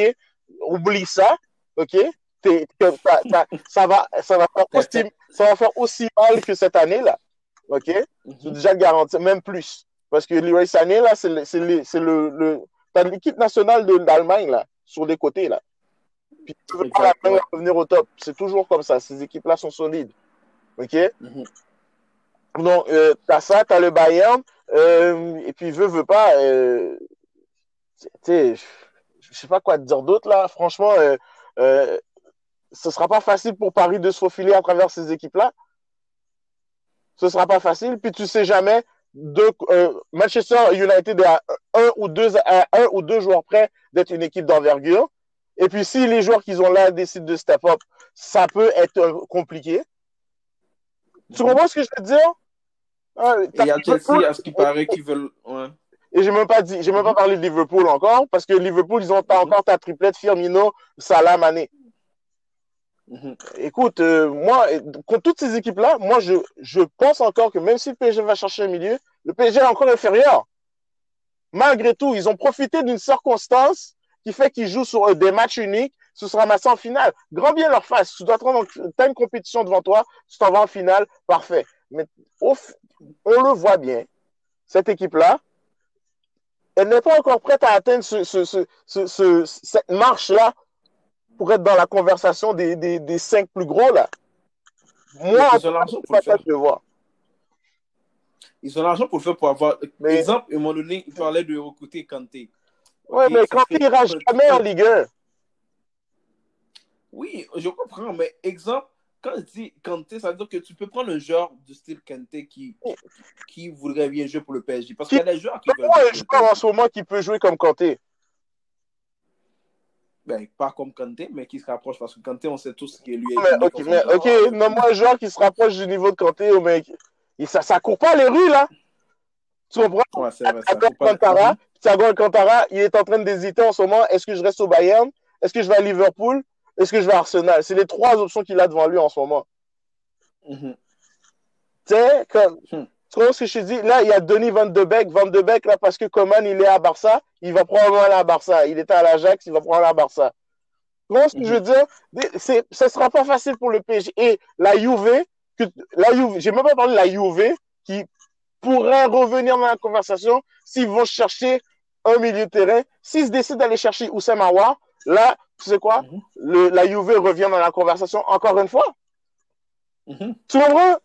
Oublie ça, ok? ça, va, ça, va faire aussi, ça va faire aussi mal que cette année-là. OK? Mhm. C'est déjà garanti, même plus. Parce que Leroy Sané, là, c'est le, le, t'as l'équipe nationale de l'Allemagne, là, sur les côtés, là. Puis tu veux pas revenir au top. C'est toujours comme ça. Ces équipes-là sont solides. OK? Mhm. Donc, euh, t'as ça, t'as le Bayern, euh, et puis veut, veut pas, euh, tu sais, je sais pas quoi te dire d'autre, là. Franchement, euh, ce sera pas facile pour Paris de se faufiler à travers ces équipes-là. Ce sera pas facile. Puis tu sais jamais, euh, Manchester United est à un ou deux, à un ou deux joueurs près d'être une équipe d'envergure. Et puis si les joueurs qu'ils ont là décident de step up, ça peut être euh, compliqué. Tu comprends ce que je veux dire? Il y a Chelsea, à ce qui paraît, qui veulent. Et j'ai même pas dit, j'ai même pas parlé de Liverpool encore, parce que Liverpool, ils ont pas mhm. encore ta triplette Firmino, Salah, Mané. Mhm. Écoute, euh, moi, contre toutes ces équipes-là, moi, je, pense encore que même si le PSG va chercher un milieu, le PSG est encore inférieur. Malgré tout, ils ont profité d'une circonstance qui fait qu'ils jouent sur euh, des matchs uniques, ce sera massé en finale. Grand bien leur face. Tu dois as une compétition devant toi, tu t'en vas en finale, parfait. Mais on le voit bien, cette équipe-là, elle n'est pas encore prête à atteindre ce, ce, ce, cette marche-là pour être dans la conversation des, des, des cinq plus gros, là. Moi, ils ont l'argent pour le faire. voir. Ils ont l'argent pour le faire pour avoir. Par exemple, à un moment donné, il parlait de recruter Kanté. Oui, mais Kanté n'ira jamais en Ligue 1. Oui, je comprends, mais exemple, quand je dis Kanté, ça veut dire que tu peux prendre un joueur du style Kanté qui, qui voudrait bien jouer pour le PSG. Parce qu'il y a des joueurs qui veulent. un joueur en ce moment qui peut jouer comme Kanté ben, pas comme Kanté, mais qui se rapproche parce que Kanté, on sait tous qu'il lui est. ok, mais, ok, nomme-moi un joueur qui se rapproche du niveau de Kanté, oh, mec. ça, ça court pas les rues, là. Tu comprends? Ouais. Cantara, Thiago Alcantara, il est en train d'hésiter en ce moment. Est-ce que je reste au Bayern? Est-ce que je vais à Liverpool? Est-ce que je vais à Arsenal? C'est les trois options qu'il a devant lui en ce moment. Mm-hmm. Tu sais, comme. Hmm. Tu comprends ce que je te dis? Là, il y a Denis Van de Beek. Van de Beek, là, parce que Coman, il est à Barça, il va probablement aller à Barça. Il était à l'Ajax, il va probablement aller à Barça. Tu comprends ce que je veux dire? Ce ne sera pas facile pour le PSG. Et la Juve, que, la Juve, j'ai même pas parlé de la Juve, qui pourrait revenir dans la conversation s'ils vont chercher un milieu de terrain. S'ils décident d'aller chercher Oussem Aouar, là, tu sais quoi? Mhm. le, la Juve revient dans la conversation encore une fois. Mhm. Tu comprends?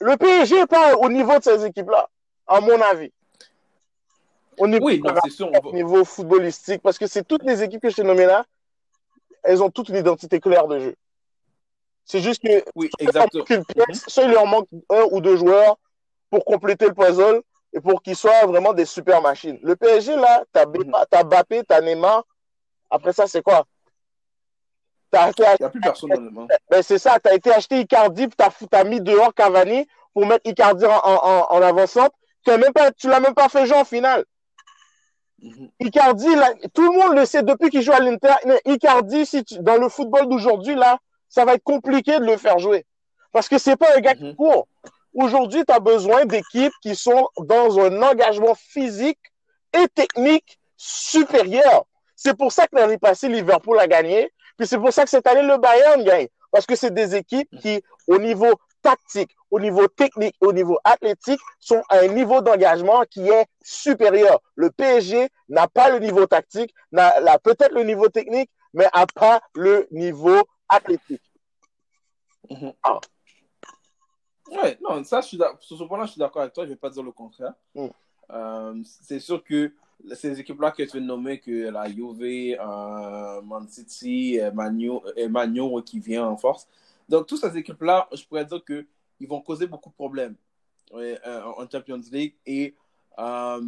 Le PSG n'est pas au niveau de ces équipes-là, à mon avis. Au niveau, oui, au niveau footballistique, parce que c'est toutes les équipes que je t'ai nommées là, elles ont toutes une identité claire de jeu. C'est juste que oui, exactement. Pièce, mhm. soit il leur manque un ou deux joueurs pour compléter le puzzle et pour qu'ils soient vraiment des super machines. Le PSG, là, t'as mm as Bappé, t'as Neymar. Après ça, c'est quoi? Il n'y a plus personne dans Ben, c'est ça, tu as été acheté Icardi, tu as, mis dehors Cavani pour mettre Icardi en, en, en avançante. Tu ne l'as même pas fait jouer en finale. Mhm. Icardi, tout le monde le sait depuis qu'il joue à l'Inter. Icardi, si dans le football d'aujourd'hui, là, ça va être compliqué de le faire jouer. Parce que c'est pas un gars qui mhm. court. Aujourd'hui, tu as besoin d'équipes qui sont dans un engagement physique et technique supérieur. C'est pour ça que l'année passée, Liverpool a gagné. Puis c'est pour ça que cette année, le Bayern gagne. Parce que c'est des équipes qui, au niveau tactique, au niveau technique, au niveau athlétique, sont à un niveau d'engagement qui est supérieur. Le PSG n'a pas le niveau tactique, n'a peut-être le niveau technique, mais n'a pas le niveau athlétique. Mm-hmm. Ah. Ouais, non, ça, je suis sur ce point-là, je suis d'accord avec toi, je ne vais pas dire le contraire. Mm. Euh, c'est sûr que ces équipes-là que tu viens de nommer, que la Juve, euh, Man City, Emmanuel qui vient en force. Donc, toutes ces équipes-là, je pourrais dire qu'ils vont causer beaucoup de problèmes euh, en Champions League. Et euh,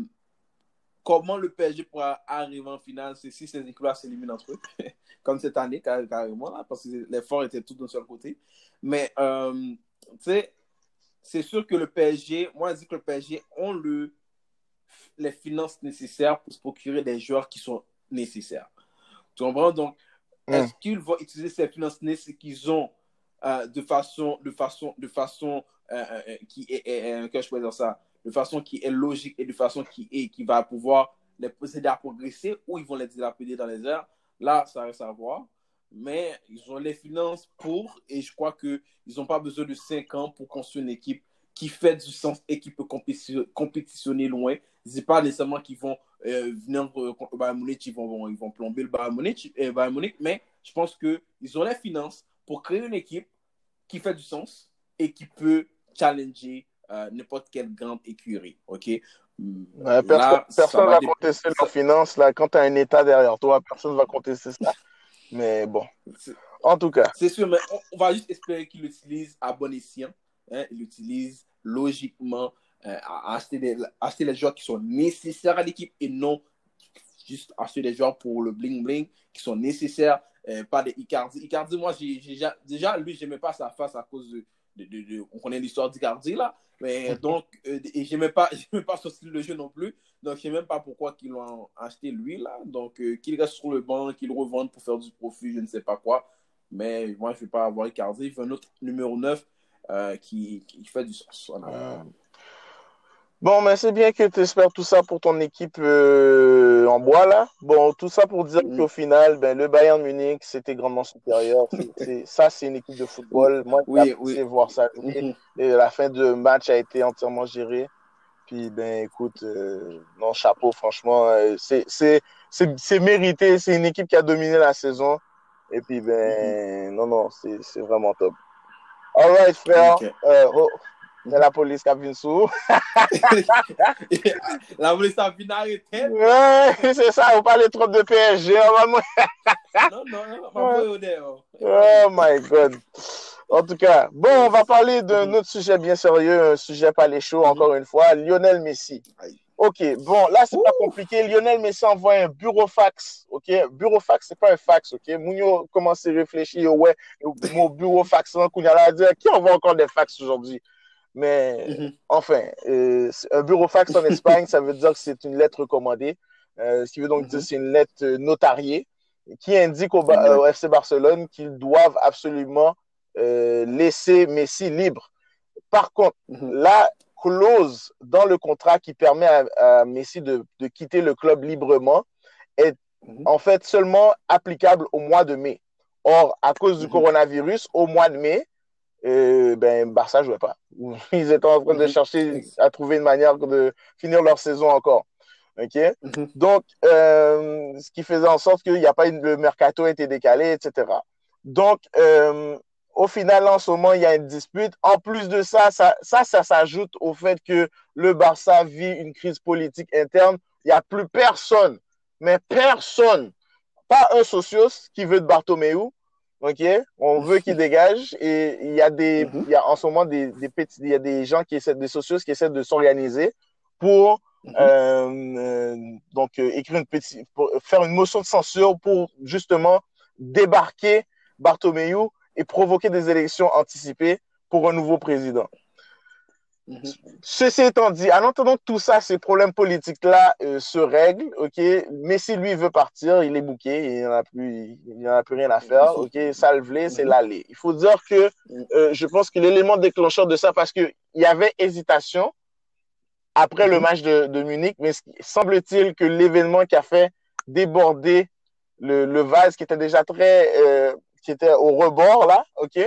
comment le PSG pourra arriver en finale, si ces équipes-là s'éliminent entre eux, comme cette année, carrément, là, parce que l'effort était tout d'un seul côté. Mais, tu sais, c'est sûr que le PSG, moi, je dis que le PSG ont le les finances nécessaires pour se procurer des joueurs qui sont nécessaires. Tu comprends? Donc, mm. est-ce qu'ils vont utiliser ces finances nécessaires qu'ils ont euh, de façon, de façon, de façon euh, euh, qui est, que je peux dire ça, de façon qui est logique et de façon qui est, qui va pouvoir les posséder à progresser ou ils vont les dilapider dans les airs? Là, ça reste à voir. Mais ils ont les finances pour, et je crois qu'ils n'ont pas besoin de 5 ans pour construire une équipe qui fait du sens et qui peut compétitionner loin. C'est pas nécessairement qu'ils vont euh, venir euh, contre le Bayern Munich, ils vont, ils vont plomber le Bayern Munich, euh, Bayern Munich mais je pense qu'ils ont les finances pour créer une équipe qui fait du sens et qui peut challenger n'importe quelle grande écurie. OK? personne ne va, contester leurs finances. Là. Quand tu as un État derrière toi, personne ne va contester ça. Mais bon, en tout cas. C'est sûr, mais on, va juste espérer qu'ils l'utilisent à bon escient. Hein, ils l'utilisent logiquement euh, à acheter, des, acheter les joueurs qui sont nécessaires à l'équipe et non juste acheter des joueurs pour le bling-bling qui sont nécessaires, euh, pas des Icardi. Icardi, moi, j'ai, déjà, lui, je n'aimais pas sa face à cause de. de, on connaît l'histoire d'Icardi là, mais donc, euh, et j'aimais pas, pas son style de jeu non plus, donc je sais même pas pourquoi qu'ils l'ont acheté lui là, donc qu'il reste sur le banc, qu'il revende pour faire du profit, je ne sais pas quoi, mais moi, je ne vais pas avoir Icardi, il faut un autre numéro 9 qui, qui, fait du sens. Bon, mais c'est bien que tu espères tout ça pour ton équipe euh, en bois, là. Bon, tout ça pour dire qu'au final, ben, le Bayern Munich, c'était grandement supérieur. ça, c'est une équipe de football. Moi, oui, oui. voir ça. Mhm. Et la fin de match a été entièrement gérée. Puis, ben, écoute, euh, non, chapeau, franchement, euh, c'est mérité. C'est une équipe qui a dominé la saison. Et puis, ben, mhm. non, non, c'est vraiment top. All right, frère. Oh, Men la polis ka vin sou. La polis ka vin arete. Ouais, c'est ça, ou pale trop de PSG. Non, non, non. Oh my God. En tout cas, bon, on va parler d'un autre sujet bien sérieux, un sujet pas les chauds, encore une fois, Lionel Messi. Ok, bon, là, c'est pas compliqué. Lionel Messi envoie un bureau-fax, ok? Bureau-fax, c'est pas un fax, ok? Mounio commence à réfléchir, ouais, mon bureau-fax, qui envoie encore des fax aujourd'hui? Mais mm-hmm. enfin, euh, un bureau fax en Espagne, ça veut dire que c'est une lettre recommandée. Euh, ce qui veut donc dire que mm-hmm. c'est une lettre notariée qui indique au, FC Barcelone qu'ils doivent absolument euh, laisser Messi libre. Par contre, mm-hmm. la clause dans le contrat qui permet à, Messi de, quitter le club librement est en fait seulement applicable au mois de mai. Or, à cause du coronavirus, au mois de mai, et ben Barça jouait pas. Ils étaient en train de mhm. chercher à trouver une manière de finir leur saison encore. OK? Mhm. Donc, euh, ce qui faisait en sorte qu'il n'y a pas une, le mercato a été décalé, etc. Donc, euh, au final, en ce moment, il y a une dispute. En plus de ça, ça, ça, ça s'ajoute au fait que le Barça vit une crise politique interne. Il n'y a plus personne, mais personne, pas un socios qui veut de Bartomeu, OK? On veut qu'il dégage et il y a des, mhm. il y a en ce moment des, des petits, il y a des gens qui essaient, des socios qui essaient de s'organiser pour, mhm. euh, euh, donc, euh, écrire une petite, pour faire une motion de censure pour justement débarquer Bartomeu et provoquer des élections anticipées pour un nouveau président. Mhm. Ceci étant dit, en entendant tout ça, ces problèmes politiques-là euh, se règlent, ok. Mais si lui veut partir, il est bouqué, il n'y en a plus, il a plus rien à faire, ok. Salvelé, c'est mhm. l'aller. Il faut dire que mhm. euh, je pense que l'élément déclencheur de ça, parce qu'il y avait hésitation après le match de, Munich, mais semble-t-il que l'événement qui a fait déborder le, vase qui était déjà très, euh, qui était au rebord là, ok,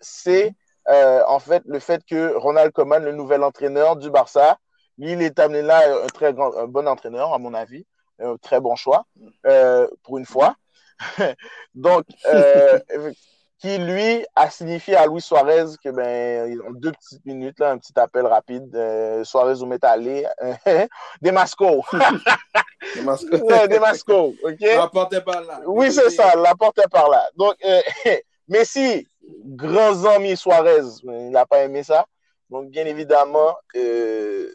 c'est euh, en fait, le fait que Ronald Koeman, le nouvel entraîneur du Barça, lui, il est amené là un très grand, un bon entraîneur, à mon avis, un très bon choix, euh, pour une fois. Donc, euh, qui lui a signifié à Luis Suarez que, ben, en deux petites minutes, là, un petit appel rapide, Suarez vous met aller, des mascots. des mascots. des mascots, ok? La porte est par là. Oui, c'est ça, la porte est par là. Donc, Messi, Grand ami Suarez, il n'a pas aimé ça. Donc, bien évidemment, euh,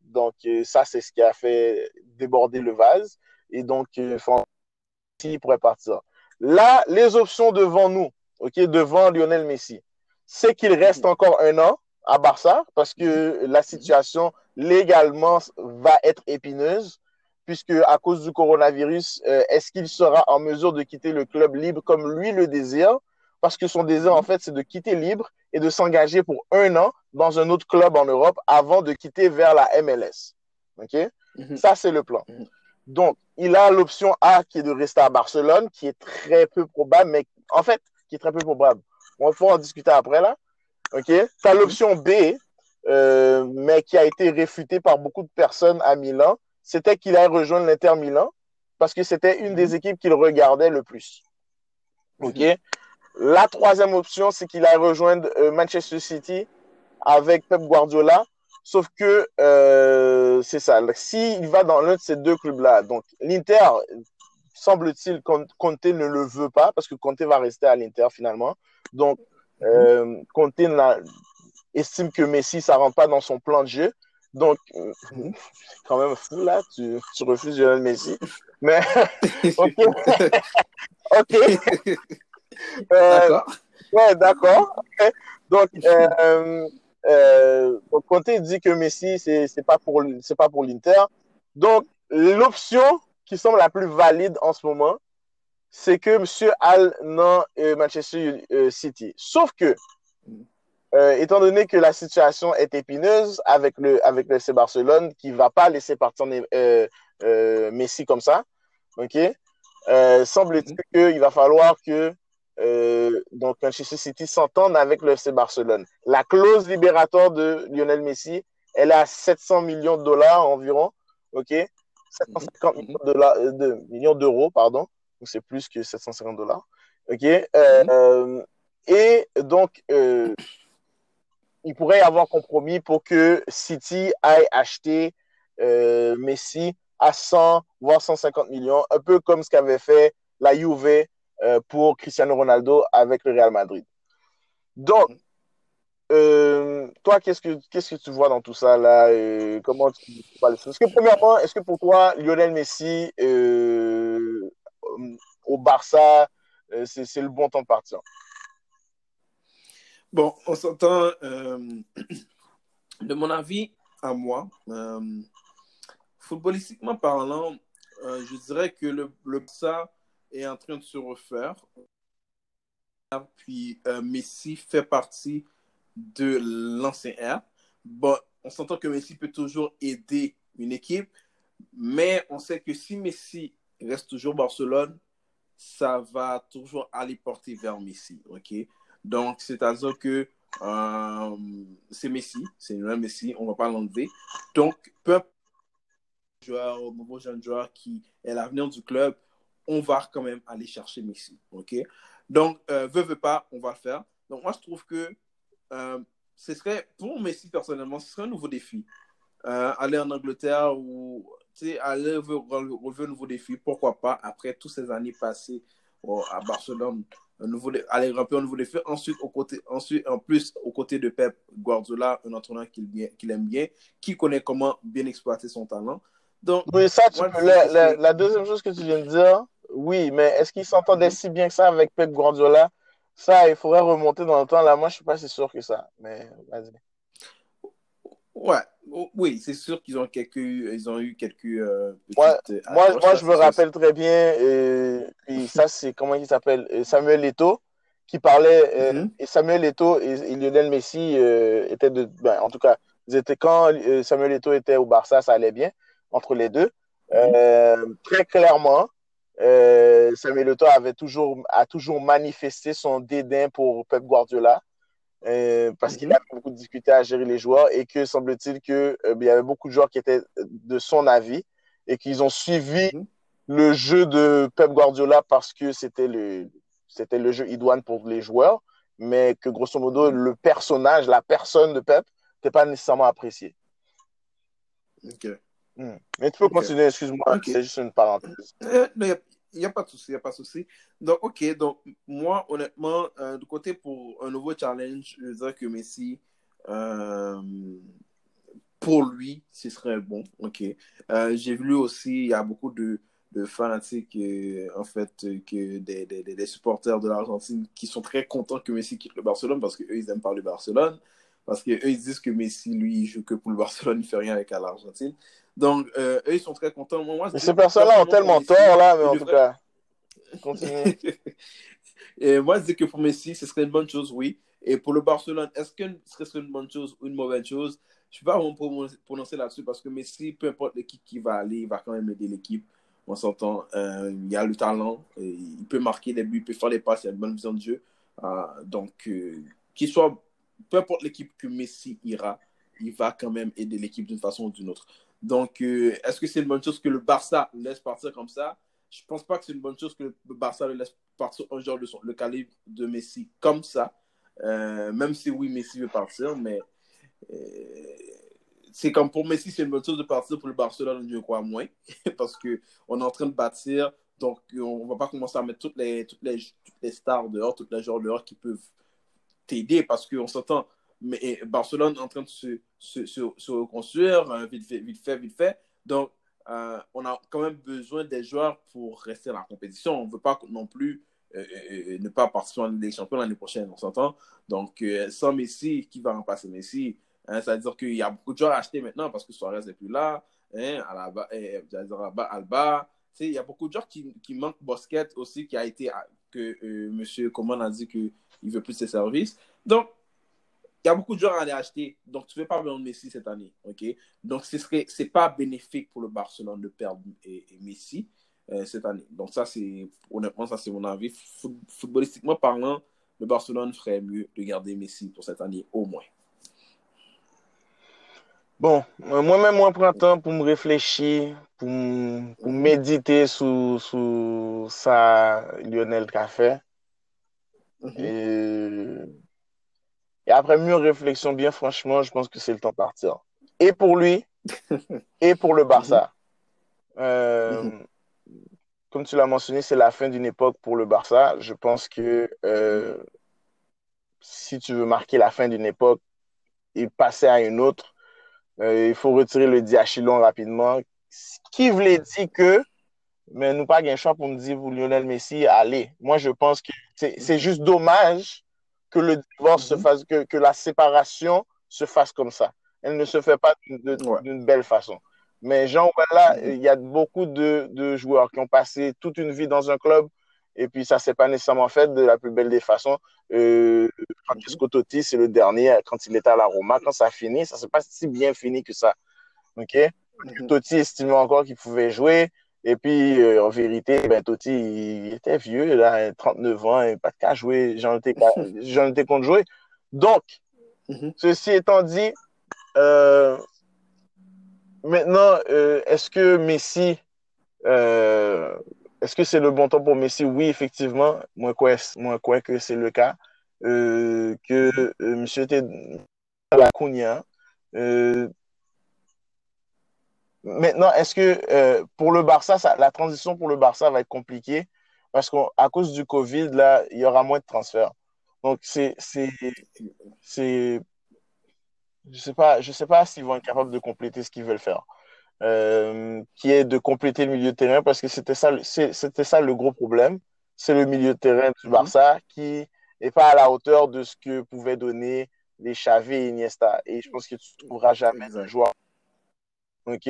donc, euh, ça, c'est ce qui a fait déborder le vase. Et donc, euh, il pourrait partir. Là, les options devant nous, ok, devant Lionel Messi, c'est qu'il reste encore un an à Barça parce que la situation légalement va être épineuse puisque à cause du coronavirus, est-ce qu'il sera en mesure de quitter le club libre comme lui le désire? Parce que son désir, en fait, c'est de quitter libre et de s'engager pour un an dans un autre club en Europe avant de quitter vers la MLS. OK? Mhm. Ça, c'est le plan. Mhm. Donc, il a l'option A qui est de rester à Barcelone, qui est très peu probable, mais en fait, qui est très peu probable. On va en discuter après, là. OK? Tu as mhm. l'option B, euh, mais qui a été réfutée par beaucoup de personnes à Milan. C'était qu'il allait rejoindre l'Inter Milan parce que c'était une des équipes qu'il regardait le plus. OK? La troisième option, c'est qu'il a rejoindre euh, Manchester City avec Pep Guardiola. Sauf que euh, c'est ça. S'il va dans l'un de ces deux clubs-là, donc l'Inter, semble-t-il, Conte ne le veut pas parce que Conte va rester à l'Inter finalement. Donc, euh, Conte estime que Messi, ça rentre pas dans son plan de jeu. Donc, quand même fou là, tu, tu refuses Lionel Messi. Mais, ok. ok. Euh, d'accord. Ouais, d'accord. Donc, euh, euh, Conte dit que Messi, c'est n'est pas pour, pas pour l'Inter. Donc, l'option qui semble la plus valide en ce moment, c'est que M. Al dans Manchester City. Sauf que, étant donné que la situation est épineuse avec le, avec le FC Barcelone, qui ne va pas laisser partir Messi comme ça, ok, semble-t-il mm-hmm. qu'il va falloir que euh, donc Manchester City s'entendent avec le FC Barcelone. La clause libératoire de Lionel Messi, elle est à 700 millions de dollars environ, ok? 750 millions euh, de millions d'euros, pardon. Donc c'est plus que 750 dollars, ok? Euh, Et donc il pourrait y avoir compromis pour que City aille acheter euh, Messi à 100 voire 150 millions, un peu comme ce qu'avait fait la Juve euh, pour Cristiano Ronaldo avec le Real Madrid. Donc, euh, toi, qu'est-ce que que tu vois dans tout ça là Comment tu parles Est-ce que premièrement, est-ce que pour toi, Lionel Messi au Barça, c'est le bon temps de partir? Bon, on s'entend. de mon avis, à moi, footballistiquement parlant, euh, je dirais que le Barça est en train de se refaire. Puis euh, Messi fait partie de l'ancien R. Bon, on s'entend que Messi peut toujours aider une équipe, mais on sait que si Messi reste toujours Barcelone, ça va toujours aller porter vers Messi. ok? Donc, c'est-à-dire que euh, c'est Messi, c'est un Messi, on ne va pas l'enlever. Donc, peu au nouveau jeune joueur qui est l'avenir du club, on va quand même aller chercher Messi. OK? Donc, euh, veut, veut pas, on va le faire. Donc, moi, je trouve que euh, ce serait, pour Messi personnellement, ce serait un nouveau défi. Euh, aller en Angleterre ou aller relever un nouveau défi, pourquoi pas, après toutes ces années passées à Barcelone, un nouveau, aller remplir un nouveau défi. Ensuite, au côté, ensuite, en plus, aux côtés de Pep Guardiola, un entraîneur qu'il aime bien, qui connaît comment bien exploiter son talent. Donc, oui, ça, tu peux, la, deuxième chose que tu viens de dire, oui, mais est-ce qu'il s'entendait si bien que ça avec Pep Guardiola? Ça, il faudrait remonter dans le temps. Là, moi, je ne suis pas si sûr que ça. Mais vas-y. Ouais, oui, c'est sûr qu'ils ont quelques, ils ont eu quelques euh, moi, moi, je me rappelle très bien, et, ça, c'est comment il s'appelle Samuel Leto, qui parlait, mm-hmm. et Samuel Leto et, Lionel Messi euh, étaient de, ben, en tout cas, ils étaient, quand euh, Samuel Leto était au Barça, ça allait bien entre les deux. Mhm. Euh, très clairement, euh, Samuel Eto'o avait toujours, a toujours manifesté son dédain pour Pep Guardiola euh, parce qu'il mhm. a beaucoup discuté à gérer les joueurs et que semble-t-il qu'il il y avait beaucoup de joueurs qui étaient de son avis et qu'ils ont suivi mhm. le jeu de Pep Guardiola parce que c'était le, c'était le jeu idoine pour les joueurs, mais que grosso modo, le personnage, la personne de Pep n'était pas nécessairement apprécié. Ok. Hmm. Mais tu peux continuer, excuse-moi, c'est juste une parenthèse. Euh, il n'y a, pas de souci, il n'y a pas de souci. Donc, ok, donc moi, honnêtement, euh, de côté pour un nouveau challenge, je dirais que Messi, euh, pour lui, ce serait bon, ok. J'ai vu aussi, il y a beaucoup de, de fanatiques, en fait, que des, des, des supporters de l'Argentine qui sont très contents que Messi quitte le Barcelone parce qu'eux, ils aiment parler Barcelone. Parce qu'eux, ils disent que Messi, lui, il joue que pour le Barcelone, il ne fait rien avec l'Argentine. Donc, euh, eux, ils sont très contents. Moi, ces personnes-là ont tellement tort, là, mais en tout cas, continue. Et moi, je dis que pour Messi, ce serait une bonne chose, oui. Et pour le Barcelone, est-ce que ce serait une bonne chose ou une mauvaise chose? Je ne vais pas vraiment prononcer là-dessus parce que Messi, peu importe l'équipe qui va aller, il va quand même aider l'équipe. On s'entend, euh, il y a le talent, il peut marquer des buts, il peut faire les passes, il a une bonne vision de jeu. Euh, donc, qu'il soit, peu importe l'équipe que Messi ira, il va quand même aider l'équipe d'une façon ou d'une autre. Donc, euh, est-ce que c'est une bonne chose que le Barça laisse partir comme ça? Je ne pense pas que c'est une bonne chose que le Barça laisse partir un joueur de son, le calibre de Messi comme ça. Euh, même si oui, Messi veut partir, mais euh, c'est comme pour Messi, c'est une bonne chose de partir pour le Barcelone, je crois moins, parce qu'on est en train de bâtir, donc on ne va pas commencer à mettre toutes les, toutes les, toutes les stars dehors, toutes les joueurs dehors qui peuvent t'aider, parce qu'on s'entend, mais Barcelone est en train de se, se, se, reconstruire hein, vite fait, vite fait, vite fait. Donc, euh, on a quand même besoin des joueurs pour rester dans la compétition. On ne veut pas non plus euh, euh, ne pas participer en Ligue des Champions l'année prochaine, on s'entend. Donc, sans Messi, qui va remplacer Messi? Hein, Ça veut dire qu'il y a beaucoup de joueurs à acheter maintenant parce que Suarez n'est plus là. Hein, eh, Alba. Il y a beaucoup de joueurs qui, qui manquent Bosquet aussi, qui a été que Monsieur Coman a dit qu'il ne veut plus ses services. Donc, il y a beaucoup de gens à aller acheter. Donc, tu ne veux pas vendre Messi cette année. ok? Donc, ce n'est c'est pas bénéfique pour le Barcelone de perdre Messi euh, cette année. Donc, ça, c'est honnêtement, ça, c'est mon avis. Footballistiquement parlant, le Barcelone ferait mieux de garder Messi pour cette année, au moins. Bon, euh, moi-même, moi, prends temps pour me réfléchir, pour, pour méditer sur, sur ça, Lionel Café. Mm -hmm. Et Et après mûre réflexion, bien franchement, je pense que c'est le temps de partir. Et pour lui, et pour le Barça. Euh, comme tu l'as mentionné, c'est la fin d'une époque pour le Barça. Je pense que euh, si tu veux marquer la fin d'une époque et passer à une autre, euh, il faut retirer le diachylon rapidement. Qui voulait dire que, mais nous pas un choix pour me dire, vous, Lionel Messi, allez. Moi, je pense que c'est juste dommage que le divorce se Mhm. fasse, que, que la séparation se fasse comme ça. Elle ne se fait pas d'une Ouais. belle façon. Mais Jean, là, Mhm. il y a beaucoup de, de joueurs qui ont passé toute une vie dans un club et puis ça s'est pas nécessairement fait de la plus belle des façons. Euh, Francesco Totti, c'est le dernier quand il était à la Roma. Quand ça a fini, ça s'est pas si bien fini que ça. OK? Mhm. Totti estimait encore qu'il pouvait jouer. Et puis, euh, en vérité, ben, Totti, il était vieux, là, 39 ans, et pas de qu'à jouer. J'en étais, j'en étais contre jouer. Donc, Mhm. ceci étant dit, euh, maintenant, euh, est-ce que Messi, est-ce que c'est le bon temps pour Messi? Oui, effectivement. Moi, quoi, moi, quoi que c'est le cas. Que euh, monsieur était à la Cunha. Euh, Maintenant, est-ce que euh, pour le Barça, ça, la transition pour le Barça va être compliquée? Parce qu'à cause du Covid, là, il y aura moins de transferts. Donc, c'est, je sais pas, je sais pas s'ils vont être capables de compléter ce qu'ils veulent faire, euh, qui est de compléter le milieu de terrain parce que c'était ça, c'était ça le gros problème. C'est le milieu de terrain du Mhm. Barça qui est pas à la hauteur de ce que pouvaient donner les Xavi et Iniesta. Et je pense que tu trouveras jamais un joueur OK?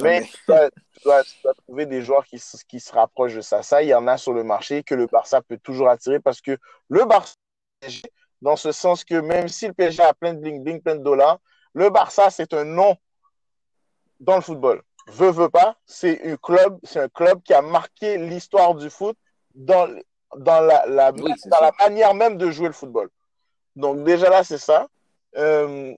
Mais tu dois, tu dois- tu dois trouver des joueurs qui, qui se rapprochent de ça. Ça, il y en a sur le marché que le Barça peut toujours attirer parce que le Barça, dans ce sens que même si le PSG a plein de bling-bling, plein de dollars, le Barça, c'est un nom dans le football. Veux, veux pas, c'est un club, c'est un club qui a marqué l'histoire du foot dans, dans, la, la, Oui, c'est dans la ça. manière même de jouer le football. Donc déjà là, c'est ça. Euh,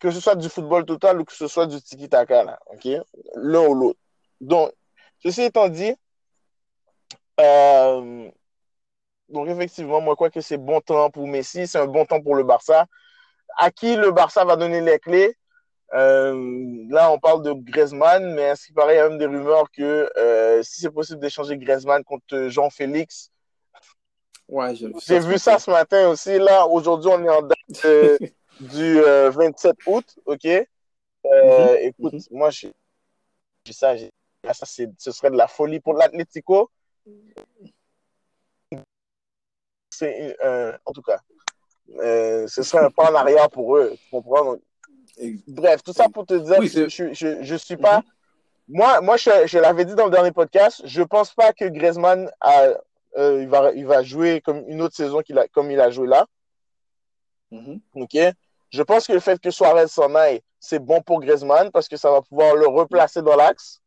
que ce soit du football total ou que ce soit du tiki-taka, là, OK? L'un ou l'autre. Donc, ceci étant dit, euh, donc effectivement, moi, quoi que c'est bon temps pour Messi, c'est un bon temps pour le Barça. À qui le Barça va donner les clés? Euh, là, on parle de Griezmann, mais à ce qui paraît, il y a même des rumeurs que euh, si c'est possible d'échanger Griezmann contre Jean-Félix, Ouais, j'ai vu j'ai ça ce vu ça matin. ce matin aussi. Là, aujourd'hui, on est en date du euh, 27 août, OK? Euh, Mhm. écoute, Mhm. moi, j'ai j'ai ça, j'ai- là, ça ce serait de la folie pour l'Atlético. C'est, euh, en tout cas, euh, ce serait un pas en arrière pour eux, tu comprends? Bref, tout ça pour te dire Oui, que je, je, je suis pas. Mhm. Moi, moi je, je l'avais dit dans le dernier podcast, je pense pas que Griezmann a, euh, il, va, il va jouer comme une autre saison qu'il a, comme il a joué là. OK? Je pense que le fait que Suarez s'en aille, c'est bon pour Griezmann parce que ça va pouvoir le replacer dans l'axe.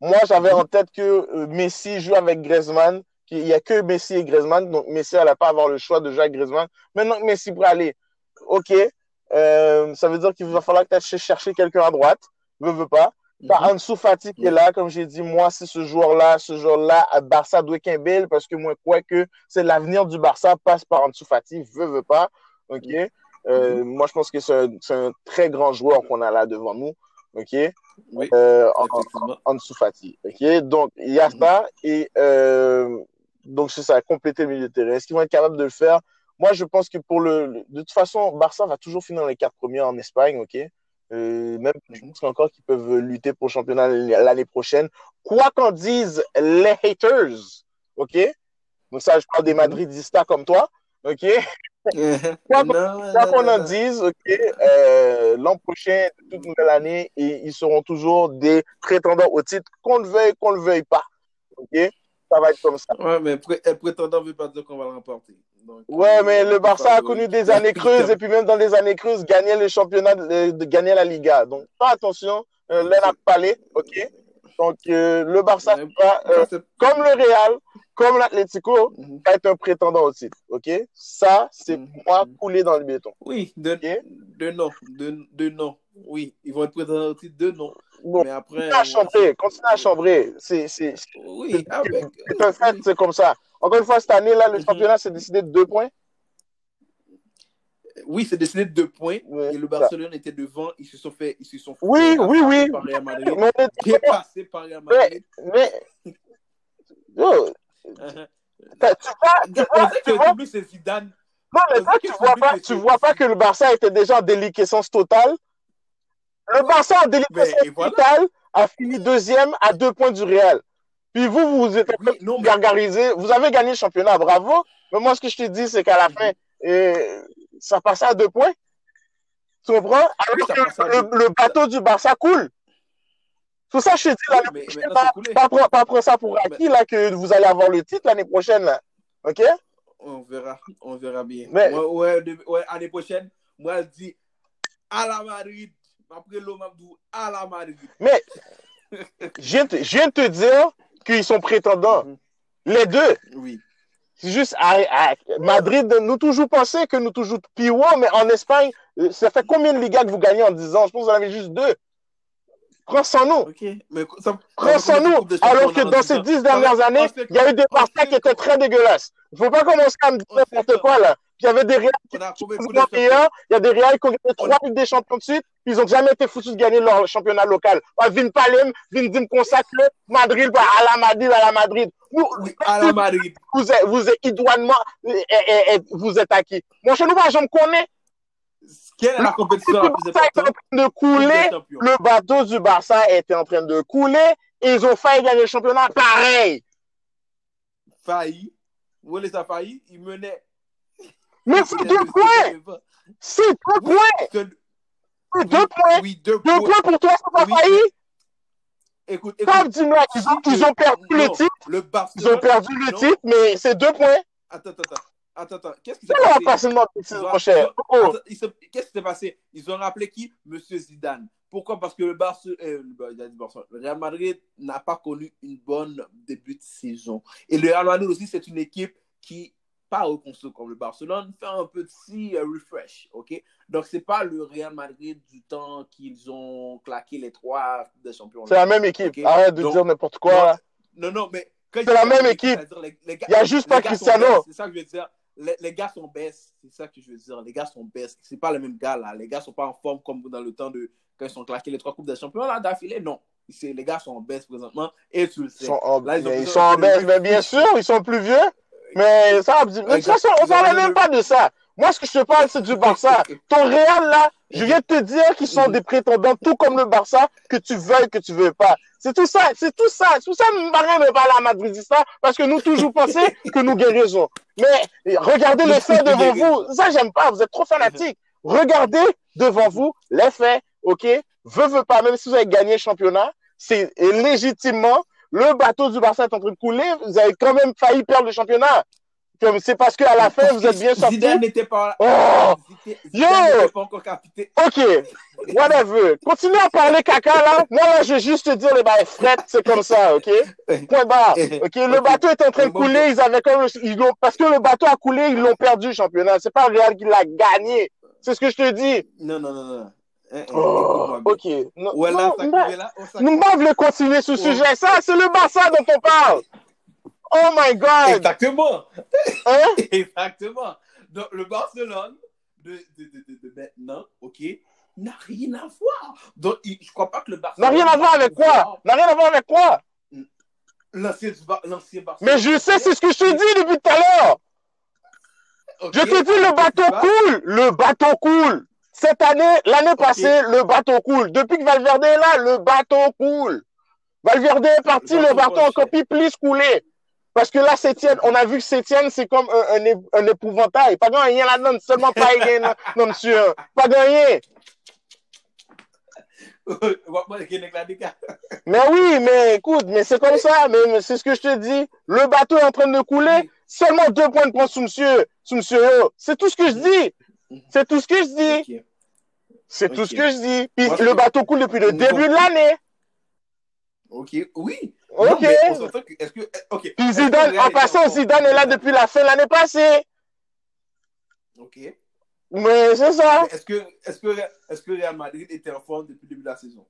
Moi, j'avais en tête que euh, Messi joue avec Griezmann, qu'il n'y a que Messi et Griezmann, donc Messi n'allait pas avoir le choix de jouer avec Griezmann. Maintenant que Messi pourrait aller, OK, euh, ça veut dire qu'il va falloir que tu ailles chercher quelqu'un à droite, veux, veux pas. T'as Mhm. Ansu Fati qui est là, comme j'ai dit, moi, c'est ce joueur-là, ce joueur-là, à Barça doit parce que moi, quoi que c'est l'avenir du Barça passe par Ansu Fati, veut, veut pas, ok? Euh, moi, je pense que c'est un, très grand joueur qu'on a là devant nous, ok? Oui, Euh, en, effectivement. en dessous Fati, ok? Donc, il y a Mhm. ça, et euh, donc c'est ça, compléter le milieu de terrain. Est-ce qu'ils vont être capables de le faire? Moi, je pense que pour le, de toute façon, Barça va toujours finir dans les quatre premiers en Espagne, ok? Euh, même, je Mhm. pense encore qu'ils peuvent lutter pour le championnat l'année prochaine. Quoi qu'en disent les haters, ok? Donc ça, je parle des Mhm. madridistas comme toi, ok? Quoi qu'on en dise, euh, l'an prochain, toute nouvelle année, et ils seront toujours des prétendants au titre, qu'on le veuille, qu'on le veuille pas, ok? Ça va être comme ça. Ouais, mais pré- être prétendant ne veut pas dire qu'on va le remporter. Donc, Ouais, euh, mais le Barça a connu des années creuses, et puis même dans les années creuses, gagner le championnat, de, de gagner la Liga. Donc, fais attention, euh, l'un a parlé, ok? Donc, euh, le Barça Ouais, va, euh, comme le Real, comme l'Atlético, Mhm. va être un prétendant au titre, ok? Ça, c'est pour Mhm. moi coulé dans le béton. Oui, de, Ok? de non. De, de non. Oui, ils vont être prétendants au titre de non. Bon, Mais après. continue à chambrer, continue à chambrer. C'est, c'est, Oui, avec. c'est un fait, c'est comme ça. Encore une fois, cette année-là, le Mhm. championnat s'est décidé de deux points. Oui, c'est décidé de deux points. et le Barcelone était devant. Ils se sont fait. Ils se sont fait oui, oui, oui. Par Real Madrid. Dépassé par Real Madrid. Mais. mais... Yo, tu vois, tu vois, tu c'est Zidane. Non, mais toi, tu vois pas, tu vois pas que le Barça était déjà en déliquescence totale. Le Barça en déliquescence totale a fini deuxième à deux points du Real. Puis vous, vous êtes oui, non, gargarisé. Vous avez gagné le championnat, bravo. Mais moi, ce que je te dis, c'est qu'à la fin, euh, ça passait à deux points. Tu comprends? Alors que le, le, bateau du Barça coule. Tout ça, je te dis l'année prochaine, pas, pas, pas, prendre ça pour acquis, là, que vous allez avoir le titre l'année prochaine, là. OK? On verra, on verra bien. Mais, ouais, de, ouais, année prochaine, moi, je dis à la Madrid. Après l'eau, à la Madrid. Mais, je viens, te, je viens de te dire qu'ils sont prétendants. Mm -hmm. Les deux. Oui. C'est juste à, à, Madrid, nous toujours pensé que nous toujours pire, mais en Espagne, ça fait combien de Ligas que vous gagnez en 10 ans? Je pense que vous en avez juste deux. Prends sans nous. Okay. Mais ça, Prends sans nous. Alors que dans ces dix dernières années, il y a eu des parties qui étaient très dégueulasses. Il ne faut pas commencer à me dire n'importe quoi là. Il y avait des Real qui il y a des Real qui ont gagné trois Ligues des Champions de suite, ils n'ont jamais été foutus de gagner leur championnat local. Vin Palem, Vin Dim consacre Madrid à la Madrid, à la Madrid. Nous, oui, à la Madrid. Vous êtes, vous êtes idoinement, et, et, et, vous êtes acquis. Mon chez nous, je me connais. Quelle est la compétition la plus importante? de couler, le bateau du Barça était en train de couler, et ils ont failli gagner le championnat pareil. Failli? Où les a failli? Ils menaient. Mais c'est deux points! C'est deux points! C'est deux points! Deux points. Deux points pour toi, c'est pas failli? Écoute, qu'ils ont, ils ont perdu le titre. Le ils ont perdu le titre, mais c'est deux points. Attends, attends, attends. Attends. Qu'est-ce qui s'est passé? Mon cher. Oh. Qu'est-ce qui s'est passé? Ils ont rappelé qui? Monsieur Zidane. Pourquoi? Parce que le, Barce, euh, le Real Madrid n'a pas connu une bonne début de saison. Et le Real Madrid aussi, c'est une équipe qui, pas reconstruite comme le Barcelone, fait un petit uh, refresh. ok? Donc, c'est pas le Real Madrid du temps qu'ils ont claqué les trois des champions. C'est la même équipe. Okay? Arrête de Donc, dire n'importe quoi. Non, non, mais. C'est la même équipe. Les, les gars, Il n'y a juste pas Cristiano. C'est ça que je veux dire les, les, gars sont baisses, c'est ça que je veux dire. Les gars sont baisses. C'est pas les mêmes gars là. Les gars sont pas en forme comme dans le temps de quand ils sont claqués les trois coupes des champions là d'affilée. Non. Les gars sont en baisse présentement et tu le sais. Ils sont en, là, ils, ils sont en baisse, mais bien sûr, ils sont plus vieux. Mais ça, de toute façon, on parle même pas de ça. Moi, ce que je te parle, c'est du Barça. Ton Real, là, je viens de te dire qu'ils sont des prétendants, tout comme le Barça, que tu veuilles, que tu veux pas. C'est tout ça, c'est tout ça. C'est tout ça, Marin ne pas la Madridista, parce que nous toujours pensons que nous guérissons. Mais regardez les faits devant vous. Ça, j'aime pas. Vous êtes trop fanatiques. Regardez devant vous les faits, ok? Veux, veux pas, même si vous avez gagné le championnat, c'est légitimement, le bateau du Barça est en train de couler. Vous avez quand même failli perdre le championnat. C'est parce qu'à la fin, vous êtes bien sorti. Zidane n'était pas Oh! Zidane Yo! pas encore. OK. Whatever. Continuez à parler caca, là. Moi, là, je vais juste te dire les bails fret, c'est comme ça, OK? Point barre. OK? Le bateau est en train de couler. Ils avaient comme, ils parce que le bateau a coulé, ils l'ont perdu, le championnat. C'est pas Real qui l'a gagné. C'est ce que je te dis. Non, non, non, non. Oh, ok. Non, ça, là, nous voulons continuer sur ce ouais. sujet. Ça, c'est le Barça dont on parle. Oh my God! Exactement! Hein? Exactement! Donc, le Barcelone de, de, de, de maintenant, OK, n'a rien à voir. Donc, je crois pas que le Barcelone. N'a rien à voir avec quoi? N'a rien à voir avec quoi? L'ancien Barcelone. Mais je sais, c'est ce que je te dis depuis tout à l'heure! Okay. Je te dis, le bateau coule! Le bateau coule! Cette année, l'année okay. passée, le bateau coule. Depuis que Valverde est là, le bateau coule. Valverde est parti, le bateau, le bateau en copie plus coulé. Parce que là, Sétienne, on a vu que Sétienne, c'est comme un, un, un, épouvantail. Pas grand rien là-dedans, seulement pas rien, non, monsieur. Pas grand rien. mais oui, mais écoute, mais c'est comme ça, mais, mais c'est ce que je te dis. Le bateau est en train de couler, seulement deux points de points sous monsieur, sous monsieur C'est tout ce que je dis. C'est tout ce que je dis. Okay. C'est okay. tout ce que je dis. Puis Moi, le bateau coule depuis le début de l'année. Ok, oui. Ok. Non, que, est-ce que, ok. Puis Zidane, en passant, Zidane est là depuis la fin de l'année passée. Ok. Mais c'est ça. Est-ce que, est-ce que, est-ce que Real Madrid était en forme depuis le début de la saison?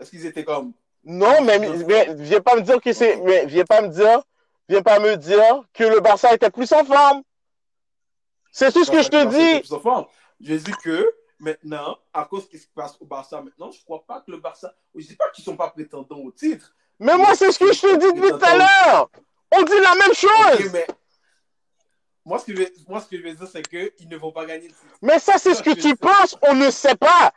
Est-ce qu'ils étaient comme. Non, mais, mais, viens pas me dire que c'est, mais viens pas me dire, viens pas me dire que le Barça était plus en forme. C'est tout ce que je te dis. je dis que maintenant, à cause de ce qui se passe au Barça maintenant, je ne crois pas que le Barça. Je ne dis pas qu'ils ne sont pas prétendants au titre. Mais moi, c'est ce que je te dis depuis tout à l'heure. On dit la même chose. mais moi, ce que je veux, moi, ce que je veux dire, c'est qu'ils ne vont pas gagner le titre. Mais ça, c'est ce que tu penses. On ne sait pas.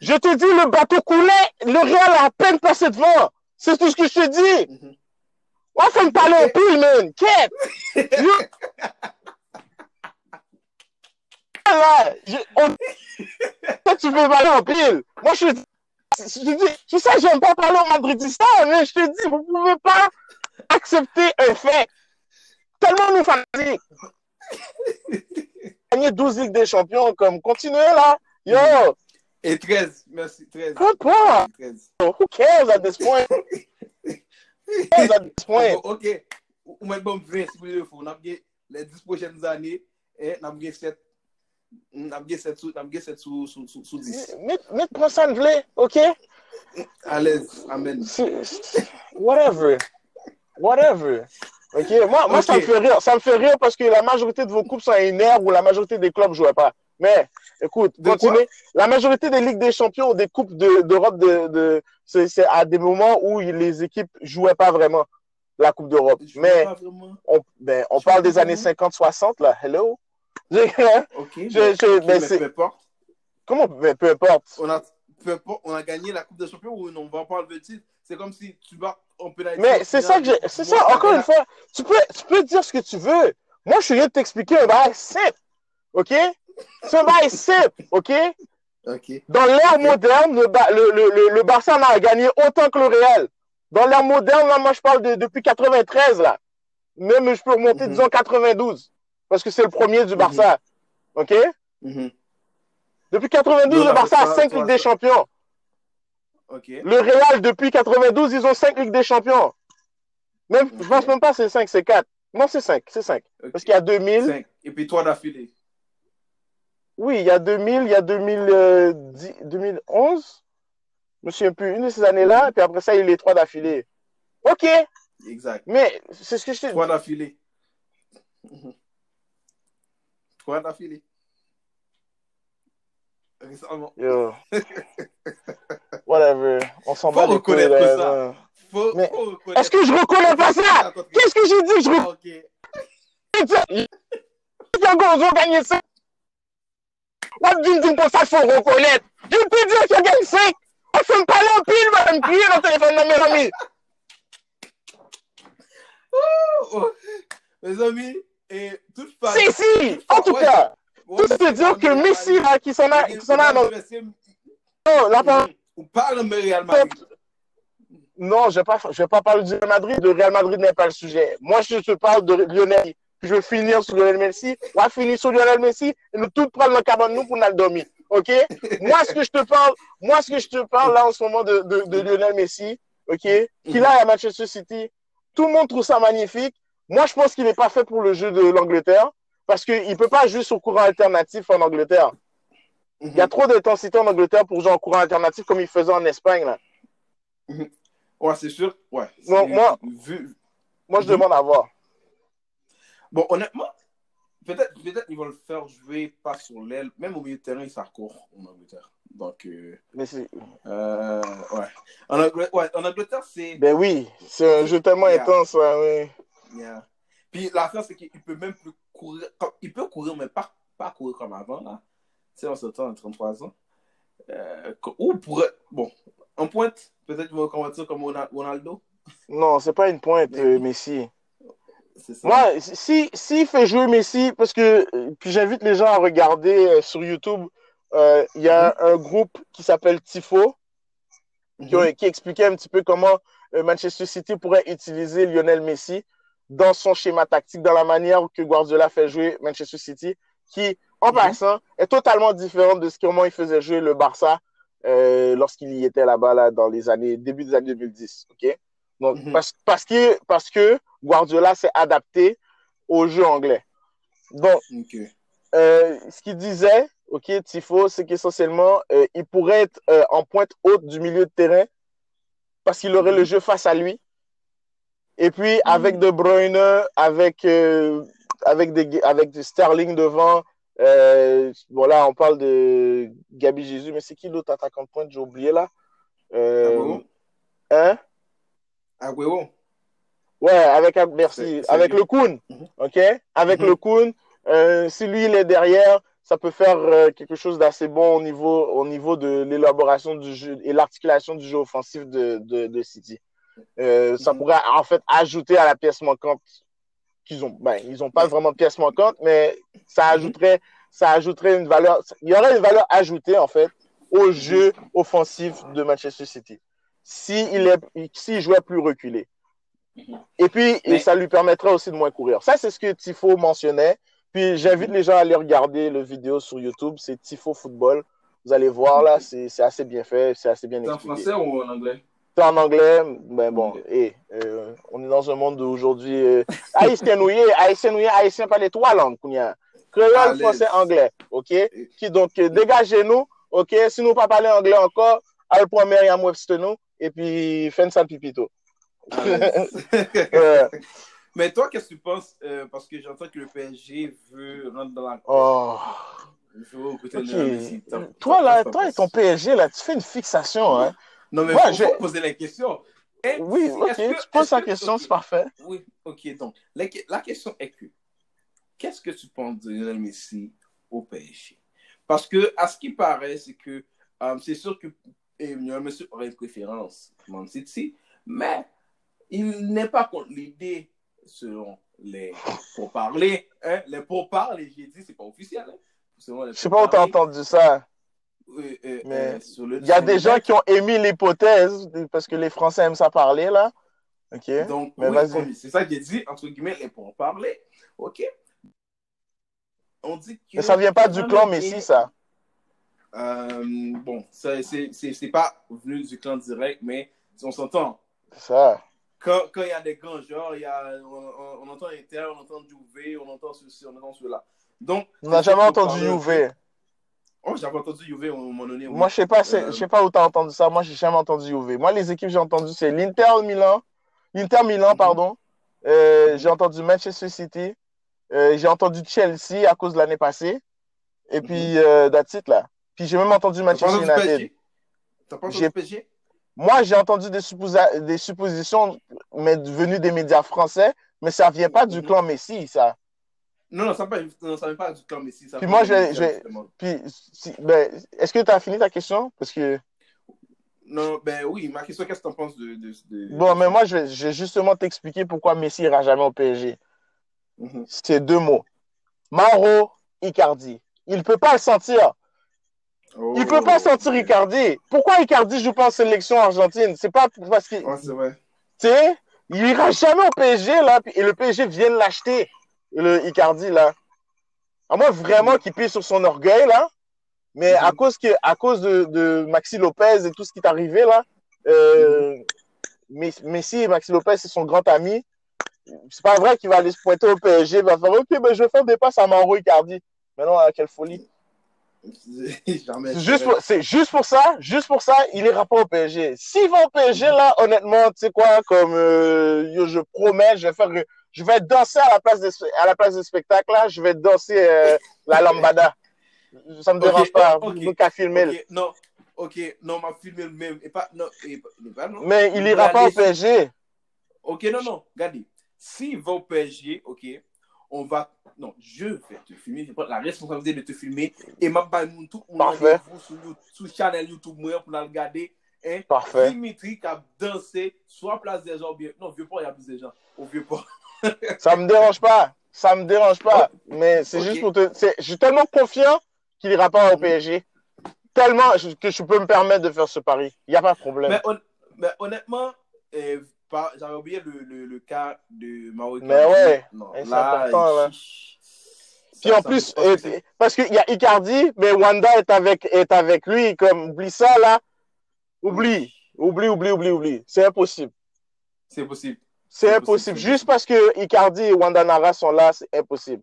Je te dis, le bateau coulait. Le Real a à peine passé devant. C'est tout ce que je te dis. Mm -hmm. On fait me parler okay. pile, man. Quête. Là, je, on... tu veux parler en pile. Moi, je je dis, je sais, j'aime pas parler au madridista, mais je te dis, vous pouvez pas accepter un fait. Tellement nous fanatique. Gagner 12 Ligues des Champions, comme, continuez là. Yo. Et 13, merci, 13. Peu pas. Who cares at this point? Who cares at this point? Ok. Ou mwen bon 20, si vous voulez, on a les 10 prochaines années, et on a 7 Nam gen set sou 10. Met pran san vle, ok? Alez, amen. Whatever. Whatever. Ok, moi, ça me fait rire. Ça me fait rire parce que la majorité de vos coupes sont ère où la majorité des clubs ne jouaient pas. Mais, écoute, continuez. La majorité des Ligues des Champions ou des coupes d'Europe, de, c'est à des moments où les équipes ne jouaient pas vraiment la Coupe d'Europe. Mais, on, ben, on parle des années 50-60, là. Hello? Ok, je, je, mais, peu importe. Comment mais peu importe? On a, peu importe, on a gagné la Coupe des Champions ou non, on va pas enlever le titre. C'est comme si tu vas en pénalité. Mais c'est ça que j'ai. C'est ça, encore une fois. Tu peux, tu peux dire ce que tu veux. Moi, je suis venu de t'expliquer un bail simple. OK? C'est un bail simple. OK? Dans l'ère moderne, le, le, le, le, Barça en a gagné autant que le Real. Dans l'ère moderne, là, moi, je parle de, depuis 93, là. Même, je peux remonter, mm -hmm. disons, 92 parce que c'est le premier du Barça. Mm -hmm. OK? Mm -hmm. Depuis 92, le Barça a 5 Ligues des Champions. Okay. Le Real, depuis 92, ils ont 5 Ligues des Champions. Même, okay. Je pense même pas c'est 5, c'est 4. Non, c'est 5, c'est 5. Okay. Parce qu'il y a 2000. 5. Et puis 3 d'affilée. Oui, il y a 2000, il y a 2010, 2011. Je me souviens plus, une de ces années-là. Et puis après ça, il y a les 3 d'affilée. OK. Exact. Mais c'est ce que je t'ai dit. 3 d'affilée. Trois d'affilée. Récemment. Yo. Whatever. On s'en bat. Faut reconnaître ça. Faut, Mais faut reconnaître Est-ce que je reconnais pas ça? Qu'est-ce que j'ai dit? Je reconnais. Ok. Ont gagné 5. On dit dit pour ça, faut reconnaître. Je peux dire qu'ils ont gagné 5. On fait me parler en pile, va me crier dans le téléphone mes amis. Mes amis, et toute façon. Si, si, en tout cas. Tout se dire que Messi, là, qui s'en a, qui s'en a dans non, là, par- On parle de Real Madrid. non, je vais pas, je vais pas parler du Real Madrid. Le Real Madrid n'est pas le sujet. Moi, je te parle de Lionel. Je veux finir sur Lionel Messi. On va finir sur Lionel Messi et nous tous prendre le cabane nous pour nous dormir. OK? moi, ce que je te parle, moi, ce que je te parle là en ce moment de, de, de Lionel Messi, OK? Qu'il a à Manchester City. Tout le monde trouve ça magnifique. Moi, je pense qu'il n'est pas fait pour le jeu de l'Angleterre parce qu'il ne peut pas jouer sur courant alternatif en Angleterre. Il y a trop d'intensité en Angleterre pour jouer en courant alternatif comme il faisait en Espagne. Là. Ouais, c'est sûr. Ouais. Moi- moi- vu- Moi, je Mhm. demande à voir. Bon, honnêtement, peut-être peut ils vont le faire jouer pas sur l'aile. Même au milieu de terrain, ça court en Angleterre. Donc, euh, Mais euh, ouais. En Angleterre, ouais, en Angleterre c'est. ben oui, c'est un jeu tellement Yeah. intense. ouais, oui. Yeah. Puis l'affaire, c'est qu'il peut même plus courir. comme- Il peut courir, mais pas, pas courir comme avant, là. Tu sais, en ce temps, à 33 ans. Euh, ou pourrait. Bon, en pointe, peut-être vont convertir comme Ronal- Ronaldo. Non, c'est pas une pointe, Mais euh. Messi. Moi, si, s'il fait jouer Messi, parce que euh, puis j'invite les gens à regarder euh, sur YouTube, euh, il y a un groupe qui s'appelle Tifo, qui, qui expliquait un petit peu comment Manchester City pourrait utiliser Lionel Messi dans son schéma tactique, dans la manière que Guardiola fait jouer Manchester City, qui, en Mhm. passant, est totalement différente de ce comment il faisait jouer le Barça euh, lorsqu'il y était là-bas là, dans les années début des années 2010. Ok, donc Mhm. parce, parce que parce que Guardiola s'est adapté au jeu anglais. Donc euh, ce qu'il disait, ok, Tifo, c'est qu'essentiellement, euh, il pourrait être en pointe haute du milieu de terrain parce qu'il aurait le jeu face à lui. Et puis, avec De Bruyne, avec, euh, avec, des, avec Sterling devant, Euh, bon, là, on parle de Gabi Jésus, mais c'est qui l'autre attaquant de pointe? J'ai oublié là. Euh, hein? Agüero. Ouais, avec, merci, avec le Kun. Mhm. OK? Avec mhm. le Kun. Euh, si lui, il est derrière, ça peut faire euh, quelque chose d'assez bon au niveau, au niveau de l'élaboration du jeu et l'articulation du jeu offensif de, de, de City. Euh, ça mhm. pourrait en fait ajouter à la pièce manquante qu'ils ont. Ben, ils n'ont pas vraiment de pièce manquante, mais ça mhm. ajouterait, ça ajouterait une valeur. Il y aurait une valeur ajoutée en fait au mhm. jeu offensif de Manchester City. S'il s'il jouait plus reculé. Et puis, ça lui permettrait aussi de moins courir. Ça, c'est ce que Tifo mentionnait. Puis j'invite les gens à aller regarder le vidéo sur YouTube, c'est Tifo Football. Vous allez voir là, c'est assez bien fait, c'est assez bien expliqué. C'est en français ou en anglais? C'est en anglais, ben bon, et euh, on est dans un monde d'aujourd'hui. Euh, haïtien nouillé, haïtien nouillé, haïtien parle trois langues, Créole, français, anglais, ok? Qui donc, euh, dégagez-nous, ok? Si nous pas parler anglais encore, allez pour Myriam Webster nous, et puis faites ça pipito. Mais toi, qu'est-ce que tu penses euh, Parce que j'entends que le PSG veut rentrer dans la. Oh. Toi, là, toi et ton PSG, là, tu fais une fixation. Hein? Non, mais il faut poser la question. oui, ok, tu poses la question, c'est parfait. Oui, ok. Donc, la, question est que, qu'est-ce que tu penses de Lionel Messi au PSG Parce que, à ce qui paraît, c'est que euh, c'est sûr que Lionel Messi aurait une préférence Man City, mais il n'est pas contre l'idée selon les pourparlers. Hein? Les pourparlers, j'ai dit, c'est pas officiel. Hein? Je sais pas où tu as entendu ça. Euh, il y a des gens qui ont émis l'hypothèse, parce que les Français aiment ça parler, là. OK. Donc, mais vas-y. c'est ça que j'ai dit, entre guillemets, les pourparlers. OK. On dit que. Mais ça vient pas du clan Messi, ça. Euh, bon, c'est pas venu du clan direct, mais on s'entend. Ça quand, il y a des grands genres, y a, on, entend Inter, on entend Juve, on entend ceci, on entend cela. Donc, on n'a jamais entendu Juve. Oh, j'avais entendu Juve à un moment donné. Moi, je sais pas, je sais pas où tu as entendu ça. Moi, j'ai jamais entendu Juve. Moi, les équipes que j'ai entendu, c'est l'Inter Milan, l'Inter Milan, mhm. pardon. Euh, j'ai entendu Manchester City. Euh, j'ai entendu Chelsea à cause de l'année passée. Et puis, mhm. euh, that's it, là. Puis, j'ai même entendu Manchester United. T'as pas entendu PSG moi, j'ai entendu des, des, suppositions mais venues des médias français, mais ça ne vient pas du mhm. clan Messi, ça. Non, non, ça ne pas du clan Messi. puis moi, je, puis, ben, est-ce que tu as fini ta question? Parce que... Non, ben oui, ma question, qu'est-ce que tu en penses de, de, Bon, mais moi, je vais, justement t'expliquer pourquoi Messi ira jamais au PSG. Mhm. C'est deux mots. Mauro Icardi. Il ne peut pas le sentir. Il Il peut pas sortir Icardi. Pourquoi Icardi joue pas en sélection argentine? C'est pas parce qu'il. Ouais, c'est vrai. Tu sais, il ira jamais au PSG là, et le PSG vient de l'acheter, le Icardi là. À moins vraiment qu'il pisse sur son orgueil là, mais à mhm. cause que, à cause de, de, Maxi Lopez et tout ce qui est arrivé là, euh, Messi et Maxi Lopez c'est son grand ami. C'est pas vrai qu'il va aller se pointer au PSG, il va faire ok, ben je vais faire des passes à Mauro Icardi. Mais non, quelle folie. C'est juste, pour, ça, juste pour ça, il ira pas au PSG. S'il va au PSG, là, honnêtement, tu sais quoi, comme euh, je promets, je vais faire, je vais danser à la place des, à la place spectacle, là, je vais danser euh, la lambada. Ça me dérange pas. Okay, qu'à filmer. non, ok, non, m'a filmé le même. Et pas, non, Mais il ira pas au PSG. Ok, non, non, regardez. S'il va au PSG, ok, on va non, je vais te filmer, je prends la responsabilité de te filmer et m'a pas tout le monde sur, sur channel YouTube pour nous regarder. Hein? Parfait. Dimitri qui a dansé soit place des gens bien. Non, vieux pas, il y a plus de gens. Au vieux pas. Ça me dérange pas. Ça me dérange pas. Mais c'est juste pour te. Je suis tellement confiant qu'il ira pas au PSG. Tellement que je peux me permettre de faire ce pari. Il n'y a pas de problème. Mais, honnêtement, euh, j'avais oublié le, le, le, cas de Mauro Mais ouais, c'est important là. Puis en plus, euh, parce qu'il y a Icardi, mais Wanda est avec, est avec lui. Comme, oublie ça là. Oublie. Oublie, oublie, oublie, oublie. C'est impossible. C'est possible. C'est impossible. Juste parce que Icardi et Wanda Nara sont là, c'est impossible.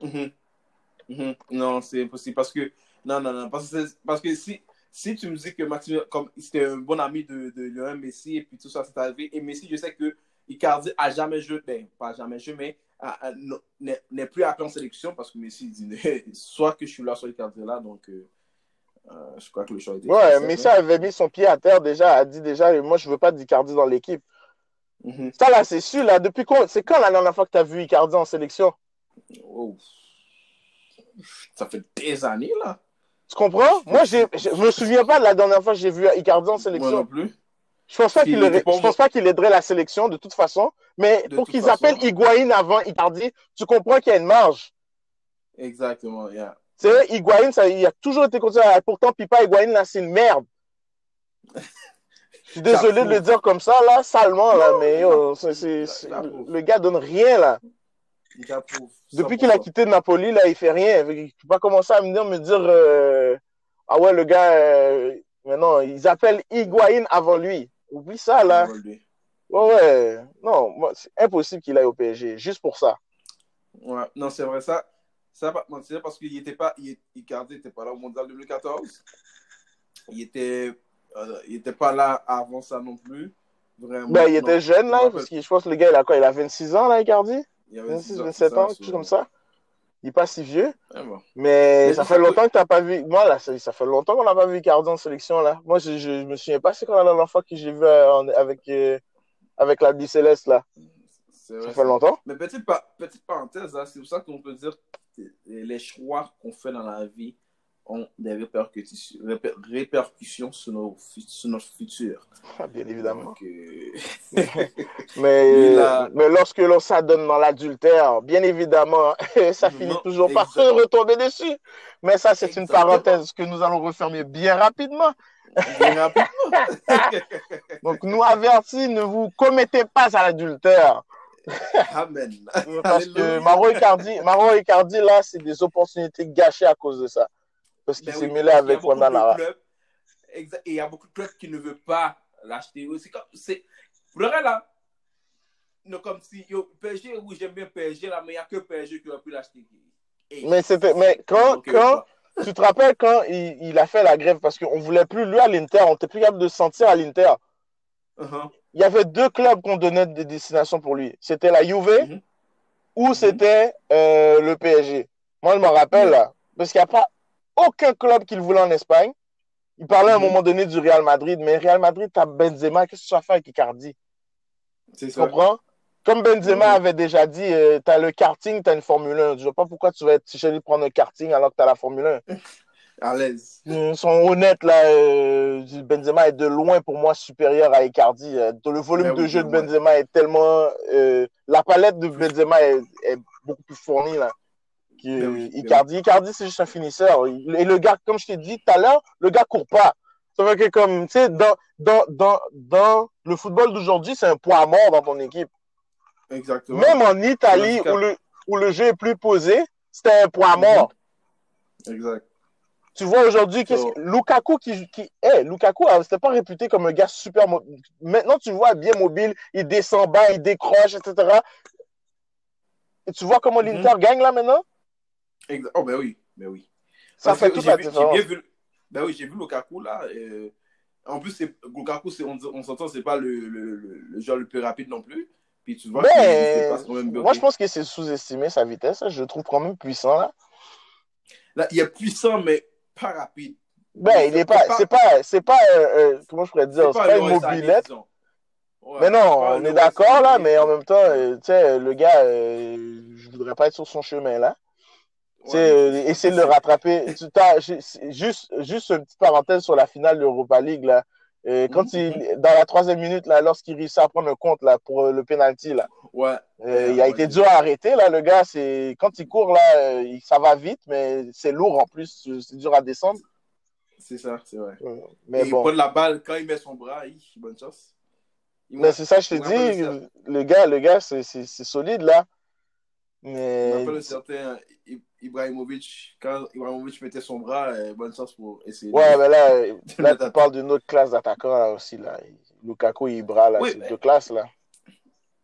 Mm-hmm. Mm-hmm. Non, c'est impossible. Parce que, non, non, non. Parce que, parce que si, si tu me dis que Maxime, comme c'était un bon ami de, de Lionel Messi et puis tout ça s'est arrivé, et Messi, je sais que Icardi a jamais joué, ben, pas jamais joué, mais n'est plus appelé en sélection parce que Messi dit soit que je suis là, soit Icardi est là, donc euh, euh, je crois que le choix était Ouais, Messi avait mis son pied à terre déjà, a dit déjà, moi je veux pas d'Icardi dans l'équipe. Mm-hmm. Ça là, c'est sûr, là, depuis quand, c'est quand la dernière fois que tu as vu Icardi en sélection? Oh. Ça fait des années, là. Tu comprends? Moi, je me souviens pas de la dernière fois que j'ai vu Icardi en sélection. Moi non plus. Je pense pas qu'il je pense pas qu'il aiderait la sélection de toute façon, mais pour qu'ils appellent Higuain avant Icardi, tu comprends qu'il y a une marge. Exactement, yeah. C'est vrai, Higuain, ça, il a toujours été considéré. Pourtant, Pipa Higuain, là, c'est une merde. Je suis désolé de le dire comme ça, là, salement, là, mais yo, le gars donne rien, là. Depuis qu'il a quitté Napoli, là, il fait rien. Il ne peut pas commencer à me dire, me dire euh, ah ouais, le gars, euh, maintenant, ils appellent Higuain avant lui. Oublie ça, là. Ouais, ouais. Non, c'est impossible qu'il aille au PSG, juste pour ça. Ouais, non, c'est vrai, ça. Ça va pas mentir parce qu'il n'était pas, il, Icardi n'était pas là au Mondial 2014. Il était, euh, il était pas là avant ça non plus. Vraiment. Ben, il était jeune, là, parce que je pense que le gars, il a quoi Il a 26 ans, là, Icardi? 26, 27 ans, quelque chose comme ça. Il n'est pas si vieux. Mais, ça fait longtemps que tu n'as pas vu. Moi, là, ça, fait longtemps qu'on n'a pas vu Icardi en sélection, là. Moi, je, je, me souviens pas, c'est quand la dernière fois que j'ai vu euh, avec, euh, avec la Céleste, là. ça fait longtemps. Mais petite, petite parenthèse, c'est pour ça qu'on peut dire les choix qu'on fait dans la vie ont des répercussions, répercussions sur, nos, sur notre futur. Ah, bien évidemment. Euh, mais, mais lorsque l'on s'adonne dans l'adultère, bien évidemment, ça finit toujours par se retomber dessus. Mais ça, c'est une parenthèse que nous allons refermer bien rapidement. Bien rapidement. Donc, nous avertis, ne vous commettez pas à l'adultère. Amen. Parce que Maro Icardi, Maro Icardi, là, c'est des opportunités gâchées à cause de ça. Parce qu'il ben s'est mêlé avec Wanda. Et il y a beaucoup de clubs qui ne veulent pas l'acheter. C'est comme, le là, non, comme si, yo, PSG, oui, j'aime bien PSG, là, mais il n'y a que PSG qui aurait pu l'acheter. Mais c'était, mais quand, quand, tu te rappelles quand il, il, a fait la grève parce qu'on ne voulait plus lui à l'Inter, on n'était plus capable de sentir à l'Inter. Uh-huh. Il y avait deux clubs qu'on donnait des destinations pour lui. C'était la Juve mm-hmm. ou mm-hmm. c'était euh, le PSG. Moi, je me rappelle, là, parce qu'il n'y a pas aucun club qu'il voulait en Espagne. Il parlait à un mhm. moment donné du Real Madrid, mais Real Madrid, t'as Benzema, qu'est-ce que tu vas faire avec Icardi? Tu comprends? Comme Benzema avait déjà dit, tu euh, t'as le karting, t'as une Formule 1. Je ne sais pas pourquoi tu vas être chez lui prendre un karting alors que t'as la Formule 1. à l'aise. Ils sont honnêtes, là. Euh, Benzema est de loin pour moi supérieur à Icardi. Euh, le volume de jeu de Benzema est tellement. la palette de Benzema est, est, beaucoup plus fournie, là. Ben Icardi, Icardi c'est juste un finisseur. Et le gars, comme je t'ai dit tout à l'heure, le gars court pas. Ça veut que comme, tu sais, dans, dans, dans, dans le football d'aujourd'hui, c'est un poids mort dans ton équipe. Exactement. Même en Italie, où le, où le jeu est plus posé, c'était un poids mort. Exact. Tu vois aujourd'hui, so... Lukaku qui, qui hey, Lukaku, hein, c'était pas réputé comme un gars super Maintenant, tu vois bien mobile, il descend bas, il décroche, etc. Et tu vois comment mm-hmm. l'Inter gagne là maintenant? Oh, ben oui, ben oui. Ça fait toute la différence. J'ai vu, ben oui, j'ai vu Lukaku là. Euh, en plus, Lukaku, on, on s'entend, c'est pas le, le, le, joueur le plus rapide non plus. Puis tu vois ben, moi, je pense que c'est sous-estimé sa vitesse. Je le trouve quand même puissant là. Là, il est puissant, mais pas rapide. Ben, il est pas, c'est pas, c'est pas, euh, euh, comment je pourrais dire, c'est pas, pas une mobilette. Ouais, mais non, on est d'accord là, mais en même temps, tu sais, le gars, je voudrais pas être sur son chemin là. Ouais, essayer de le rattraper. juste, juste une petite parenthèse sur la finale de l'Europa League. Là. quand il, dans la troisième minute, là, lorsqu'il réussit à prendre un compte là, pour le penalty, là, ouais. il a été dur à arrêter. Là, le gars, c'est quand il court, là, ça va vite, mais c'est lourd en plus. C'est dur à descendre. C'est ça, c'est vrai. mais bon. Il prend la balle quand il met son bras, bonne chance. Mais c'est ça, je te dis, le gars, le gars c'est solide là. Mais... On appelle un certain Ibrahimovic, quand Ibrahimovic mettait son bras, euh, bonne chance pour essayer. Ouais, mais là, là tu parles d'une autre classe d'attaquants aussi. Là. Lukaku et Ibra, là, c'est deux classes. Là.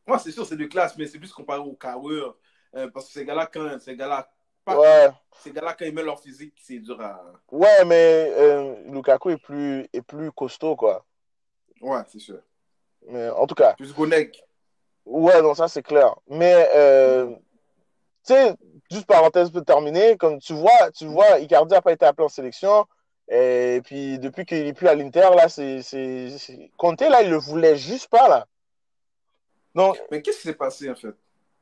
Moi, c'est sûr, c'est deux classes, mais c'est plus comparé au carreur. Euh, parce que ces gars-là, quand ces gars-là, ouais. ces gars-là, quand ils mettent leur physique, c'est dur à. Ouais, mais euh, Lukaku est plus, est plus costaud, quoi. Ouais, c'est sûr. Mais en tout cas. Plus Goneg. Ouais, non, ça c'est clair. Mais, euh, tu sais, juste parenthèse pour terminer, comme tu vois, tu vois, Icardi n'a pas été appelé en sélection. Et puis, depuis qu'il n'est plus à l'Inter, là, c'est. Conte, là, il le voulait juste pas, là. Donc, Mais qu'est-ce qui s'est passé, en fait?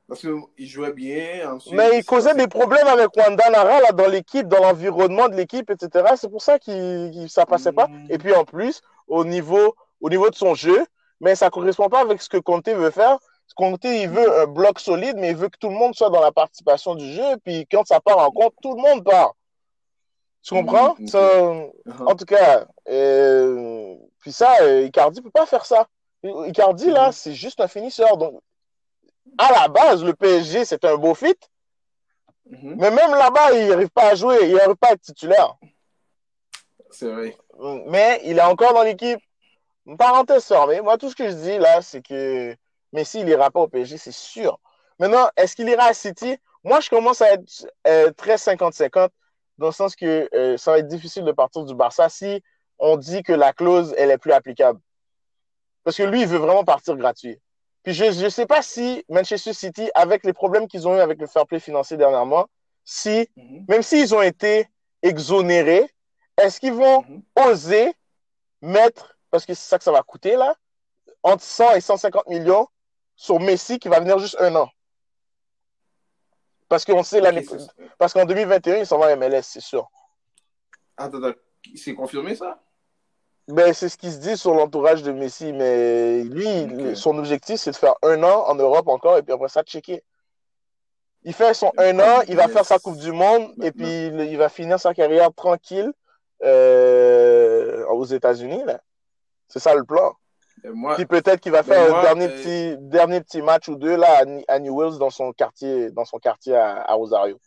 Parce qu'il jouait bien. Ensuite, mais il causait des problèmes avec Wanda Nara là, dans l'équipe, dans l'environnement de l'équipe, etc. C'est pour ça que ça passait pas. Mm. Et puis en plus, au niveau, au niveau de son jeu, mais ça correspond pas avec ce que Conte veut faire. Conte, il veut un bloc solide, mais il veut que tout le monde soit dans la participation du jeu. Puis quand ça part en compte, tout le monde part. Tu comprends? Mm, uh-huh. En tout cas, euh, puis ça, euh, Icardi peut pas faire ça. Icardi, là, mm-hmm. c'est juste un finisseur. Donc, à la base, le PSG, c'est un beau fit. Mm-hmm. Mais même là-bas, il n'arrive pas à jouer, il n'arrive pas à être titulaire. C'est vrai. Mais il est encore dans l'équipe. Parenthèse fermée. Moi, tout ce que je dis là, c'est que Messi, il ira pas au PSG, c'est sûr. Maintenant, est-ce qu'il ira à City? Moi, je commence à être euh, très 50-50, dans le sens que euh, ça va être difficile de partir du Barça si on dit que la clause, elle est plus applicable. Parce que lui, il veut vraiment partir gratuit. Puis je ne sais pas si Manchester City, avec les problèmes qu'ils ont eu avec le fair play financier dernièrement, si, mhm. même s'ils ont été exonérés, est-ce qu'ils vont mhm. oser mettre, parce que c'est ça que ça va coûter là, entre 100 et 150 millions sur Messi qui va venir juste un an? Parce qu'on sait l'année. Parce qu'en 2021, il s'en va à MLS, c'est sûr. Attends, c'est confirmé ça? Ben, c'est ce qui se dit sur l'entourage de Messi, mais lui, son objectif, c'est de faire un an en Europe encore et puis après ça, checker. Il fait son un an, il va faire sa Coupe du Monde et puis il, va finir sa carrière tranquille euh, aux États-Unis. C'est ça le plan. Puis peut-être qu'il va faire un dernier, euh, petit, dernier petit match ou deux là, à, New Wales dans son quartier, dans son quartier à Rosario.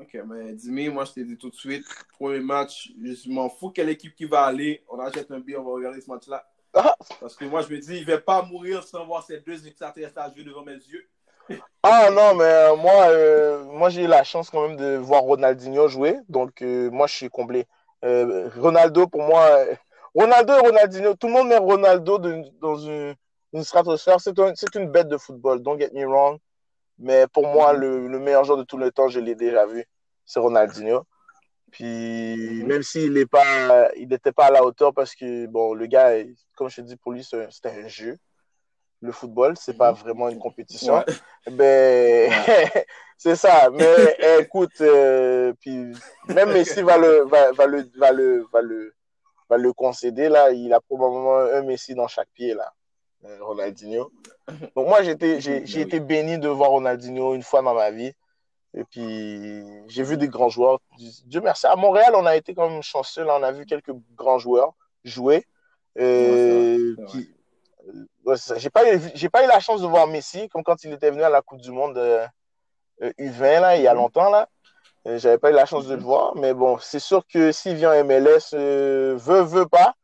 Ok, mais dis moi je t'ai dit tout de suite, premier match, je m'en fous quelle équipe qui va aller. On achète un billet, on va regarder ce match-là. Ah. Parce que moi je me dis, il ne va pas mourir sans voir ces deux extraterrestres jouer devant mes yeux. ah non, mais euh, moi, euh, moi j'ai eu la chance quand même de voir Ronaldinho jouer. Donc euh, moi je suis comblé. Ronaldo, pour moi, Ronaldo et Ronaldinho, tout le monde met Ronaldo dans une, une stratosphère. C'est une bête de football, don't get me wrong. Mais pour moi, mhm. le, meilleur joueur de tout le temps, je l'ai déjà vu, c'est Ronaldinho. Puis mhm. même s'il n'est pas, il n'était pas à la hauteur parce que bon, le gars, comme je te dis, pour lui, c'était un jeu. Le football, c'est pas mhm. vraiment une compétition. Ben, c'est ça. Mais écoute, euh, puis même Messi va le, va, va, le, va le, va le, va le concéder là. Il a probablement un Messi dans chaque pied là. Euh, Ronaldinho. Donc moi, j'ai été, j'ai, été béni de voir Ronaldinho une fois dans ma vie. Et puis, j'ai vu des grands joueurs. Dieu merci. À Montréal, on a été quand même chanceux. Là, on a vu quelques grands joueurs jouer. Euh, j'ai pas, eu, j'ai pas eu la chance de voir Messi, comme quand il était venu à la Coupe du Monde U20, euh, là, il y a mhm. longtemps. Là. J'avais pas eu la chance de le mhm. voir. Mais bon, c'est sûr que s'il vient en MLS, veut, veut pas,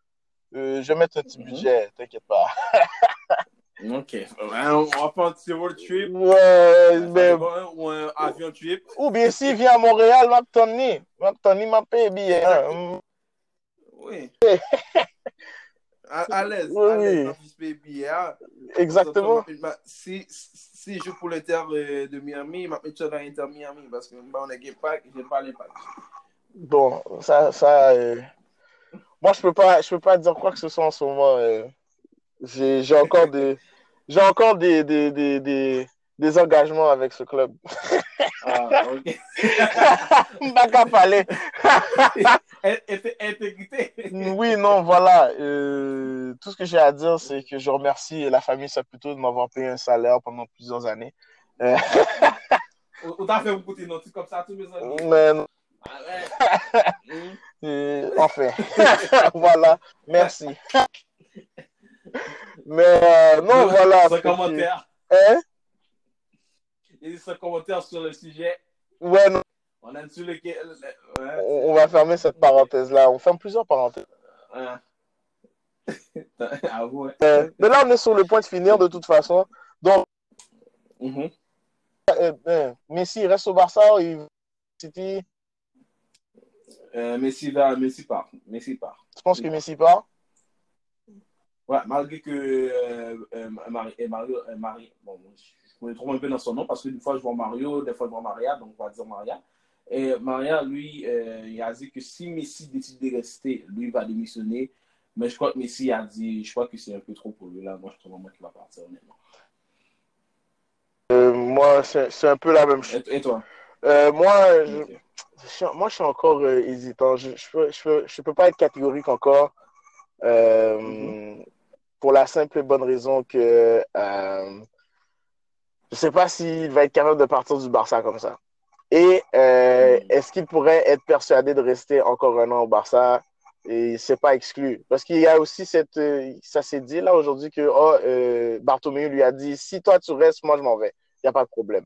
euh, je vais mettre un petit mhm. budget, t'inquiète pas. ok. On va faire un petit road trip. Ouais, mais. Ou un avion trip. Ou bien s'il vient à Montréal, m'a Tony. M'a Tony m'a payé bien. Hein. Oui. à, l'aise. À l'aise. Oui. Hein. Exactement. Si, si je joue pour l'Inter de Miami, m'a mis ça dans l'Inter Miami parce que on est pas, j'ai pas les pas. Bon, ça, ça. Euh... Moi, je peux pas, je peux pas dire quoi que ce soit en ce moment. Euh. J'ai encore des, j'ai encore des, des, des, des, des engagements avec ce club. Ah, ok. Parler. Intégrité. oui, non, voilà. Euh, tout ce que j'ai à dire, c'est que je remercie la famille Saputo de m'avoir payé un salaire pendant plusieurs années. Euh... On t'a fait beaucoup de notes comme ça tous mes amis. Mais non. Euh, enfin, voilà, merci. Mais euh, non, voilà. Ce commentaire. Hein? Il y a des commentaires sur le sujet. Ouais, non. On, a on, va fermer cette parenthèse-là. On ferme plusieurs parenthèses. ah, ah ouais. Euh, mais là, on est sur le point de finir de toute façon. Donc, mm Messi reste au Barça, il City. Euh, Messi va, Messi part. Messi part. Tu penses que Messi part? Ouais, malgré que euh, euh, Mario, euh, Mario, bon, je me trompe un peu dans son nom parce que des fois je vois Mario, des fois je vois Maria, donc on va dire Maria. Et Maria, lui, il a dit que si Messi décide de rester, lui va démissionner. Mais je crois que Messi a dit, je crois que c'est un peu trop pour lui là. Moi, je trouve vraiment qu'il va partir, honnêtement. moi, c'est un peu la même chose. Et, toi? Moi, je, moi, je suis encore hésitant. Je ne je peux, je peux, pas être catégorique encore. Mm-hmm pour la simple et bonne raison que euh, je ne sais pas s'il va être capable de partir du Barça comme ça. Et euh, est-ce qu'il pourrait être persuadé de rester encore un an au Barça? Et c'est pas exclu. Parce qu'il y a aussi cette. Euh, ça s'est dit là aujourd'hui que oh, Bartomeu lui a dit si toi tu restes, moi je m'en vais. Il n'y a pas de problème.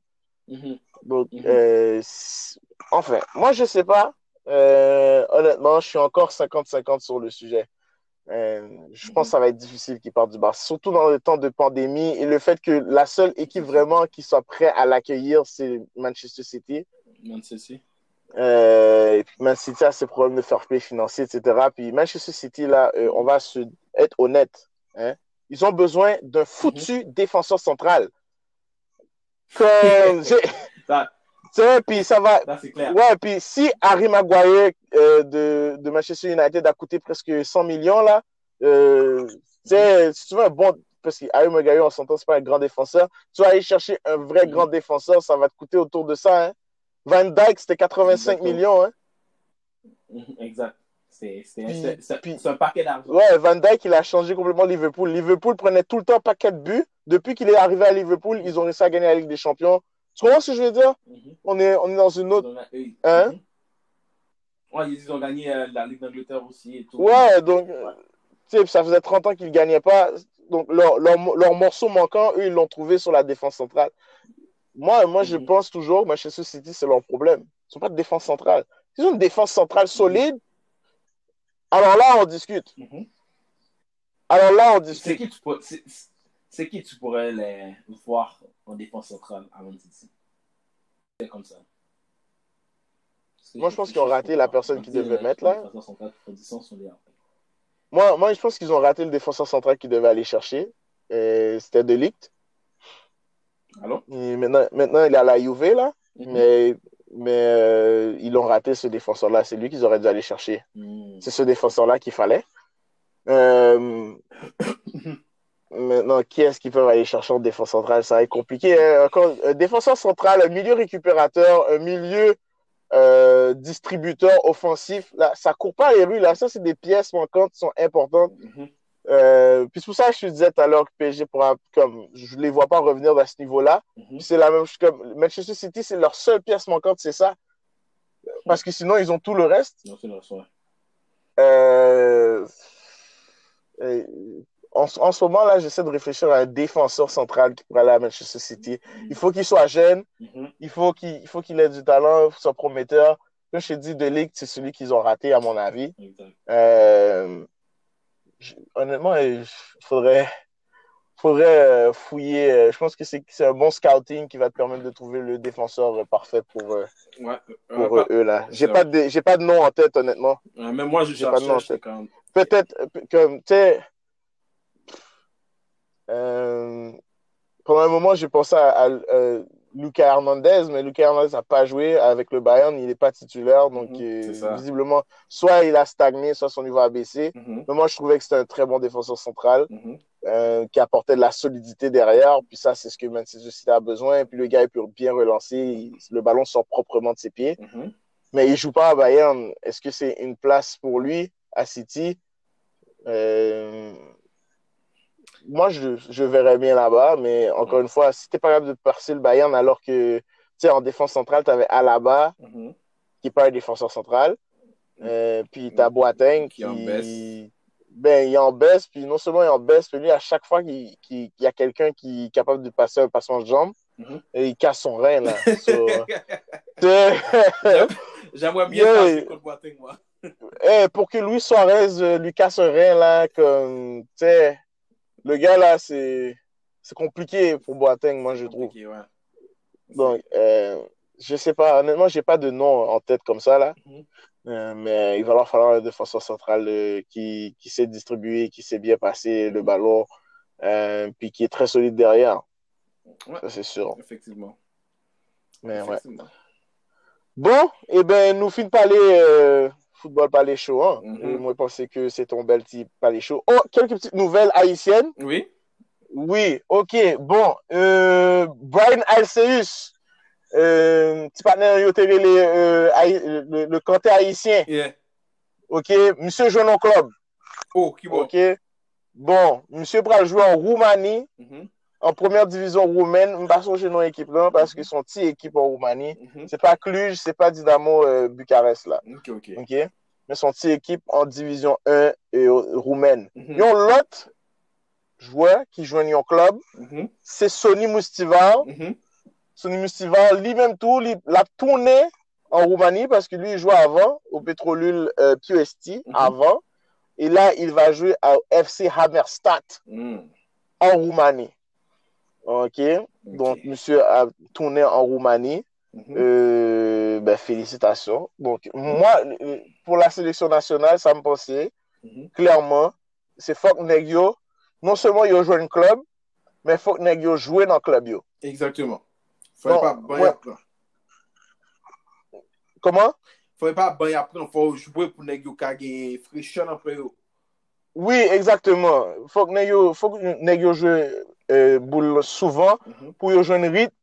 Mm-hmm. Donc, mm-hmm. enfin, moi je sais pas. honnêtement, je suis encore 50-50 sur le sujet. Euh, je pense que ça va être difficile qu'il parte du Barça, surtout dans le temps de pandémie et le fait que la seule équipe vraiment qui soit prête à l'accueillir, c'est Manchester City. Manchester City. Euh, et puis Manchester City a ses problèmes de fair play financier, etc. Puis Manchester City, là, euh, on va se, être honnête. Hein? Ils ont besoin d'un foutu mhm. défenseur central. Comme, puis ça va. Ouais, puis si Harry Maguire euh, de, de, Manchester United a coûté presque 100 millions, là, euh, sais, si tu veux un bon. Parce que Harry Maguire, on s'entend, c'est pas un grand défenseur. Tu vas aller chercher un vrai mm-hmm. grand défenseur, ça va te coûter autour de ça. Hein. Van Dyke, c'était 85 millions. Hein. Exact. C'est un paquet d'argent. Ouais, Van Dyke, il a changé complètement Liverpool. Liverpool prenait tout le temps un paquet de buts. Depuis qu'il est arrivé à Liverpool, ils ont réussi à gagner la Ligue des Champions. Tu comprends ce que je veux dire? Mhm. on, est, on est dans une autre. Hein? Mhm. Ouais, ils ont gagné euh, la Ligue d'Angleterre aussi. Et tout. Ouais, donc, sais, ça faisait 30 ans qu'ils ne gagnaient pas. Donc, leur, leur, leur, morceau manquant, eux, ils l'ont trouvé sur la défense centrale. Moi, moi je mhm. pense toujours, Manchester City, c'est leur problème. Ils n'ont pas de défense centrale. Ils ont une défense centrale solide. Alors là, on discute. Alors là, on discute. C'est qui, tu pourrais les voir en défense centrale à Man C'est comme ça. Moi, je pense qu'ils ont raté la personne qu'ils devaient mettre là. Moi, moi, je pense qu'ils ont raté le défenseur central qu'ils devaient aller chercher. C'était Delict. Alors? Maintenant, maintenant, il est à la Juve là. Mhm. Mais, mais euh, ils l'ont raté ce défenseur-là. C'est lui qu'ils auraient dû aller chercher. Hmm. C'est ce défenseur-là qu'il fallait. Euh, Maintenant, qui est-ce qu'ils peuvent aller chercher en défense centrale? Ça va être compliqué. Hein. Encore, un défenseur central, un milieu récupérateur, un milieu euh, distributeur offensif, là, ça court pas les rues. Là. Ça, c'est des pièces manquantes qui sont importantes. Euh, puis c'est pour ça que je te disais tout à l'heure que PSG pourra, comme, je ne les vois pas revenir à ce niveau-là. Mm-hmm. C'est la même chose comme Manchester City, c'est leur seule pièce manquante, c'est ça. Parce que sinon, ils ont tout le reste. Non, c'est leur euh, en, ce moment, là, j'essaie de réfléchir à un défenseur central qui pourrait aller à Manchester City. Il faut qu'il soit jeune, mm-hmm. il faut qu'il faut qu'il ait du talent, soit prometteur. Comme je t'ai dit, Delict, c'est celui qu'ils ont raté, à mon avis. Euh, honnêtement, il faudrait, faudrait euh, fouiller. Euh, je pense que c'est un bon scouting qui va te permettre de trouver le défenseur parfait pour, pour eux. là. J'ai pas, de, pas de nom en tête, honnêtement. même moi, je pas de nom en tête. Peut-être, comme, tu sais, euh, pendant un moment, j'ai pensé à, euh, Lucas Hernandez, mais Lucas Hernandez n'a pas joué avec le Bayern, il n'est pas titulaire, donc mhm, euh, visiblement, soit il a stagné, soit son niveau a baissé. Mhm. Mais moi, je trouvais que c'était un très bon défenseur central mhm. qui apportait de la solidité derrière. Puis ça, c'est ce que Manchester City a besoin. Et puis le gars, il peut bien relancer, le ballon sort proprement de ses pieds. Mais il joue pas à Bayern. Est-ce que c'est une place pour lui à City? Moi, je, je verrais bien là-bas, mais encore une fois, si tu pas capable de passer le Bayern alors que, tu sais, en défense centrale, tu avais Alaba, mm-hmm. qui n'est pas un défenseur central, euh, puis tu as Boateng qui, en baisse. Ben, il en baisse, puis non seulement il en baisse, mais lui, à chaque fois qu'il y a quelqu'un qui est capable de passer un passement de jambe, mm-hmm. il casse son rein, là. J'aimerais bien passer contre Boateng, moi. Eh, pour que Luis Suarez euh, lui casse un rein, là, comme, tu sais le gars là, c'est compliqué pour Boateng, moi je trouve. Donc, euh, je sais pas, honnêtement, j'ai pas de nom en tête comme ça là. Mhm. Euh, mais il va leur falloir un défenseur central euh, qui, qui sait distribuer, qui sait bien passer le ballon, euh, puis qui est très solide derrière. Ouais, Ça, c'est sûr. effectivement. Mais ouais. Bon, eh ben, nous finissons par les football les shows. Hein. Mhm. Et Moi, je pensais que c'est ton bel type les shows. Oh, quelques petites nouvelles haïtiennes. Oui. Oui, ok. Bon, euh, Brian Alceus, euh, petit partenaire euh, le, le canté haïtien. Yeah. Ok, monsieur joue dans club. Oh, qui bon. Ok. Bon, monsieur pral jouer en Roumanie, Mhm, en première division roumaine. Mpa sonje non ekip lan, parce que son ti ekip en Roumanie. mhm. C'est pas Cluj, c'est pas Dynamo euh, Bucarest là. Ok, ok. Ok? Mais son ekip en division 1 et, roumaine. Mhm, Yon lot joueur qui joue yon club, mhm, c'est Sonny Moustivar. mhm. Sonny Moustivar, lui-même tout, li, l'a tourné en Roumanie parce que lui, il jouait avant au Petrolul euh, Mhm. avant. Et là, il va jouer à FC Hammerstadt Mhm. en Roumanie. Ok, donc okay. monsieur a tourné en Roumanie. Mm -hmm. euh, ben, félicitations. Donc, mm -hmm. moi, pour la sélection nationale, ça me pensait, mm -hmm. clairement, c'est faut que non seulement ils jouent un club, mais faut que yo jouent dans le club. Yo. Exactement. Faut pas bon, bailler après. Comment? Faut pas bailler après, faut jouer pour que yo gagner fraîcheur après eux. Oui, exactement. Faut que yo, faut que joué euh, boule souvent Mhm. pour yo jouer un rythme,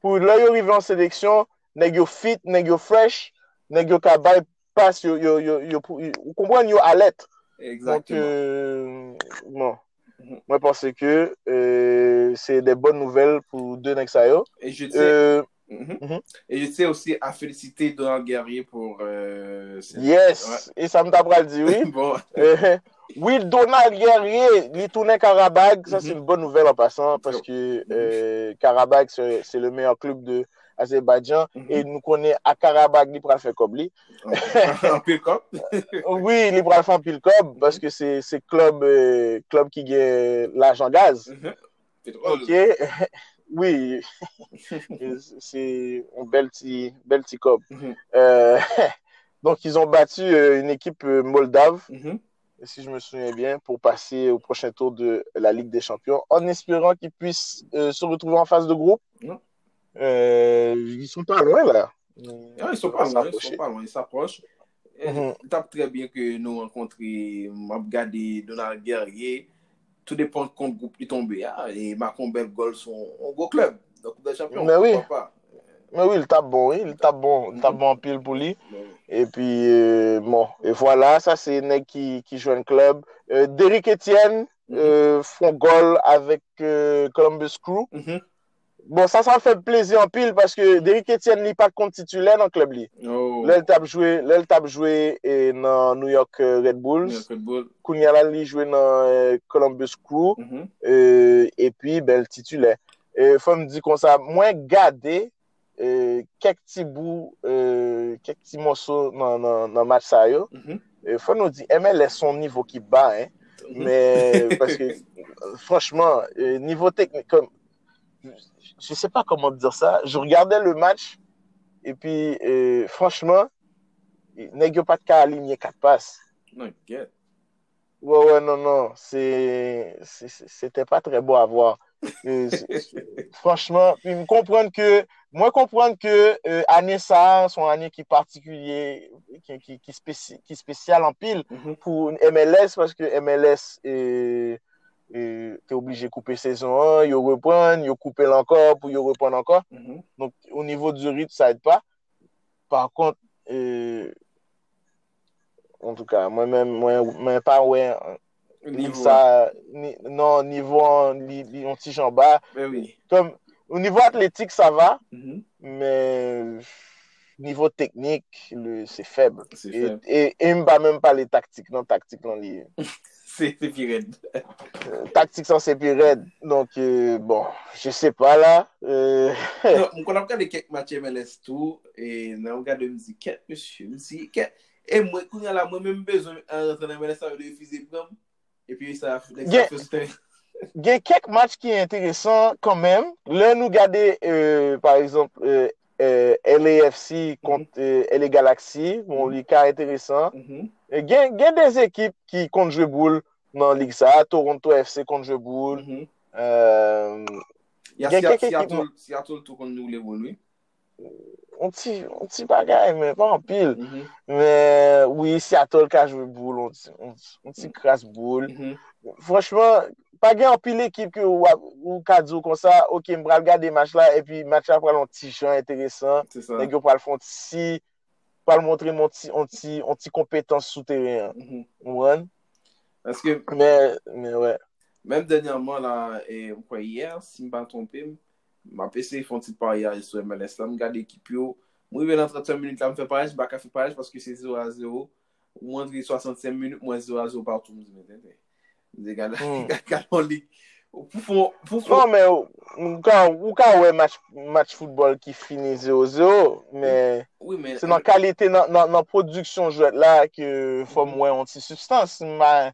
pour là yo en sélection, nèg fit, nèg fresh, nèg yo bay passe yo yo yo yo, yo yo alerte. Donc Exactement. euh, bon, Mhm. moi je pense que euh, c'est des bonnes nouvelles pour deux nèg sa yo. Et je tiens, Euh, Mhm. Mhm. Et je tiens aussi à féliciter Donald Guerrier pour. euh, yes, et ça me t'a dit oui. bon. Euh, oui, Donald Guerrier, il tournait Karabag. Ça, c'est Mhm. une bonne nouvelle en passant parce que euh, Karabag, c'est le meilleur club de Azerbaïdjan. Et nous connaissons à Karabag, il pourra faire comme lui. en pile. Oui, il pourra faire pile club parce que c'est club, euh, club qui gagne l'argent gaz. Ok, oui, c'est un bel petit, bel petit club. Mhm. Euh, donc, ils ont battu euh, une équipe euh, moldave. Mhm. si je me souviens bien, pour passer au prochain tour de la Ligue des Champions, en espérant qu'ils puissent euh, se retrouver en phase de groupe. Ouais. Euh, ils sont pas loin là. Ah, ils sont pas loin, ils sont pas loin, ils s'approchent. Mhm. Tape très bien que nous rencontrons, m'a regardé Donald Guerrier. Tout dépend de compte groupe qui tombe. Ah, et Macron Belgol sont un gros club. Donc, des champions. Mais oui. pas. Mais oui, il tape bon, il tape bon, il tape bon en pile pour lui. Et puis, euh, bon, et voilà, ça c'est mec qui, qui joue un club. Euh, Derrick Etienne euh, font goal avec euh, Columbus Crew. Mhm. Bon, sa sa fè plèzi an pil paske Derrick Etienne li pat kontitulè nan klub li. Oh. Lèl tap jwè, lèl tap jwè nan New York Red Bulls. Bull. Kounyala li jwè nan euh, Columbus Crew. Mm -hmm. euh, e pi bel titulè. E, fèm di kon sa, mwen gade e, kek ti bou, e, kek ti moso nan, nan, nan match sa yo. Mm -hmm. Fèm nou di, emè lè son nivou ki ba, hein. Mm -hmm. Mè, paske, franchman, euh, nivou teknik, kon... je sais pas comment dire ça, je regardais le match, et puis, euh, franchement, nèg yo pat ka aligner 4 passes. Non. Ouais, ouais, non, non, c'était pas très beau à voir. Euh, franchement, puis me comprendre que, moi comprendre que euh, année ça, son année qui particulier, qui, qui, qui, spéci- qui spécial en pile Mhm. pour MLS, parce que MLS est, e, te oblige koupe sezon an, yo repren, yo koupe lankor pou yo repren lankor. Mm -hmm. Donc, au niveau du rythme, sa et pa. Par kont, e, en tout ka, mwen men, mwen pa wè, nan nivou yon ti jan ba. Ou nivou atletik, sa va, men... Mm -hmm. Nivou teknik, se feble. E mba menm pale taktik nan, taktik nan liye. se pi red. Taktik san se pi red. Donk, euh, bon, je se pa la. Euh... non, mwen kon ap gade kek matye MLS tou, e nan mwen gade mzi ket, mzi ket, e mwen kou yala mwen mwen bezon an ratan MLS avyo de fize pram, e pi sa fosite. Gen kek match ki enteresan kan men, lè nou gade, euh, par exemple, e, Euh, LAFC kont mhm. mm -hmm. euh, LA Galaxy, bon, mhm. li ka enteresan. Mm -hmm. Eh, gen, gen des ekip ki kont jwe boul nan lig sa, Toronto FC kont jwe boul. Mm -hmm. euh, ya Seattle si tou kon nou le boul, oui. On ti bagay men, pa an pil. Men, mm -hmm. oui, si atol ka jwe boul, on ti kras boul. Mm -hmm. Franchman, pa gen an pil ekip ki ou, ou kadzo kon sa, ok, mbral gade match la, epi match la pral an ti chan enteresan, negyo pral fon ti, pral montre mon ti kompetans sou teren. Mwen? Eske... Men, men, wè. Mèm denyanman la, ou kwa yè, si mba trompim, Ma pese yon fonti pari sou MLS la, m gade ekip yo. Mwen ve nan 35 minute la, m fe parej, baka fe parej, paske se 0-0. Mwen dri 65 minute, mwen 0-0 partou, mwen zi mwen ten. Mwen gade hmm. kalon lik. Non men, ou ka wè match football ki fini 0-0, men se nan kalite nan produksyon jwet la, ke fòm wè anti-substans, men...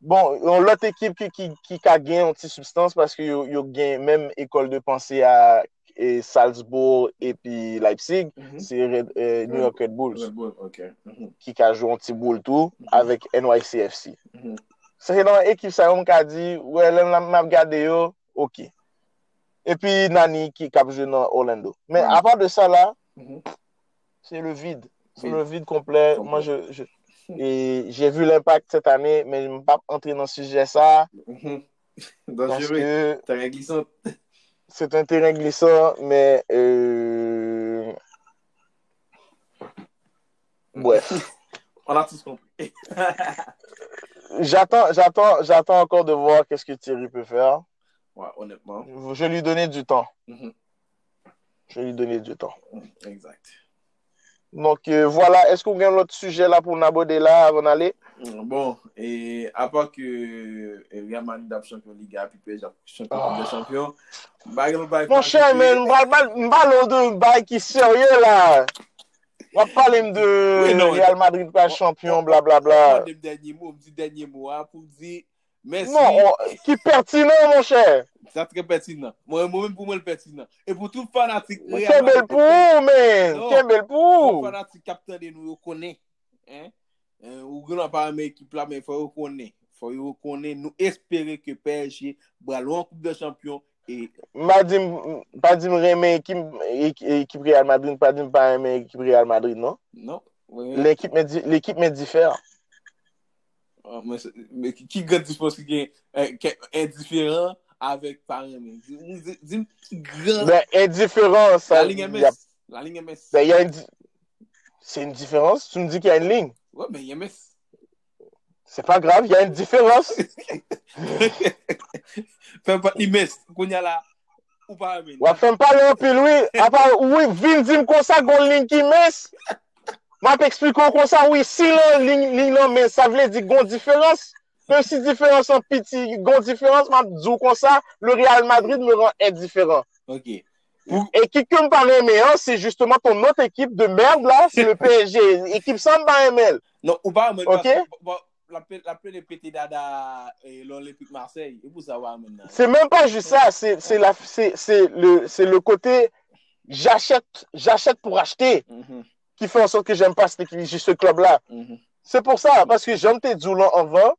Bon, yon lot ekip ki, ki, ki ka gen yon ti substans paske yo, yo gen menm ekol de panse a e Salzbourg epi Leipzig, mm -hmm. se eh, New York Red Bulls. Red Bull, okay. mm -hmm. Ki ka joun ti boule tou mm -hmm. avèk NYCFC. Se yon ekip sa yon ka di, wè well, lèm la map gade yo, ok. Epi Nani ki kap jou nan Orlando. Men mhm. apan de sa la, se le vide. Se le vide komple. Moi, je... je... et j'ai vu l'impact cette année, mais je ne vais pas entrer dans ce sujet ça, parce Dangereux. que Terrain glissant. c'est un terrain glissant, mais euh, bref. On a tous compris. J'attends, j'attends, j'attends encore de voir qu'est-ce que Thierry peut faire. Ouais, honnêtement. Je vais lui donner du temps. Mhm. Je vais lui donner du temps. Exact. Donc, euh, voilà, esk ou gen lot suje la pou nabode la avon ale? Bon, e apak ke Real Madrid ap champion liga api pej ap champion de champion, bagay mou bagay... Mon chè men, mbalo de bagay ki serye la! Wap palem de Real Madrid pa champion, bla bla bla. Mwen dem denye mou, mdi denye mou, ap mdi... Merci. Non, oh, ki pertinan, mon chè. Sa tre pertinan. Mwen mwen pou mwen pertinan. E pou tout fanatik... Kè bel pou, men. Kè bel pou. Pou fanatik kapten de nou yo konen. Euh, ou gran pa ame ekip la, men fò yo konen. Fò yo konen nou espere ke PSG bralou an koup de champyon. Madim, padim reme ekip Real Madrid, padim pa reme ekip Real Madrid, non? Non. L'ekip me difer. Ki gade dispos ki gen indiferent avèk parèmen? Dime ki gade... Indiferent sa... La ligne MS. C'est une différence. Tu me dis qu'il y a une ligne. Ouais, mais MS. C'est pas grave, il y a une différence. Fèm pa imes, kon ya la ou pa amen. Wè fèm pa lè an pil wè, apan wè vin dim kon sa kon link imes. Mwen pe eksplikon kon sa, oui, si lan lin lan men, sa vle di gon diferans, pe si diferans an piti, gon diferans, mwen djou kon sa, le Real Madrid me ran indiferent. Ok. E kik ke m pa remeyan, se justeman ton not ekip de merd la, se le PSG, ekip sa m pa remel. Non, ou pa, mwen pa, la pe de peti dada l'Olympique Marseille, e pou sa wa men nan. Se men pa jis sa, se le kote, j'achète pou rachete. Mm-hmm. Qui fait en sorte que j'aime pas ce club là. mhm. C'est pour ça, parce que j'aime tes Djoulan avant.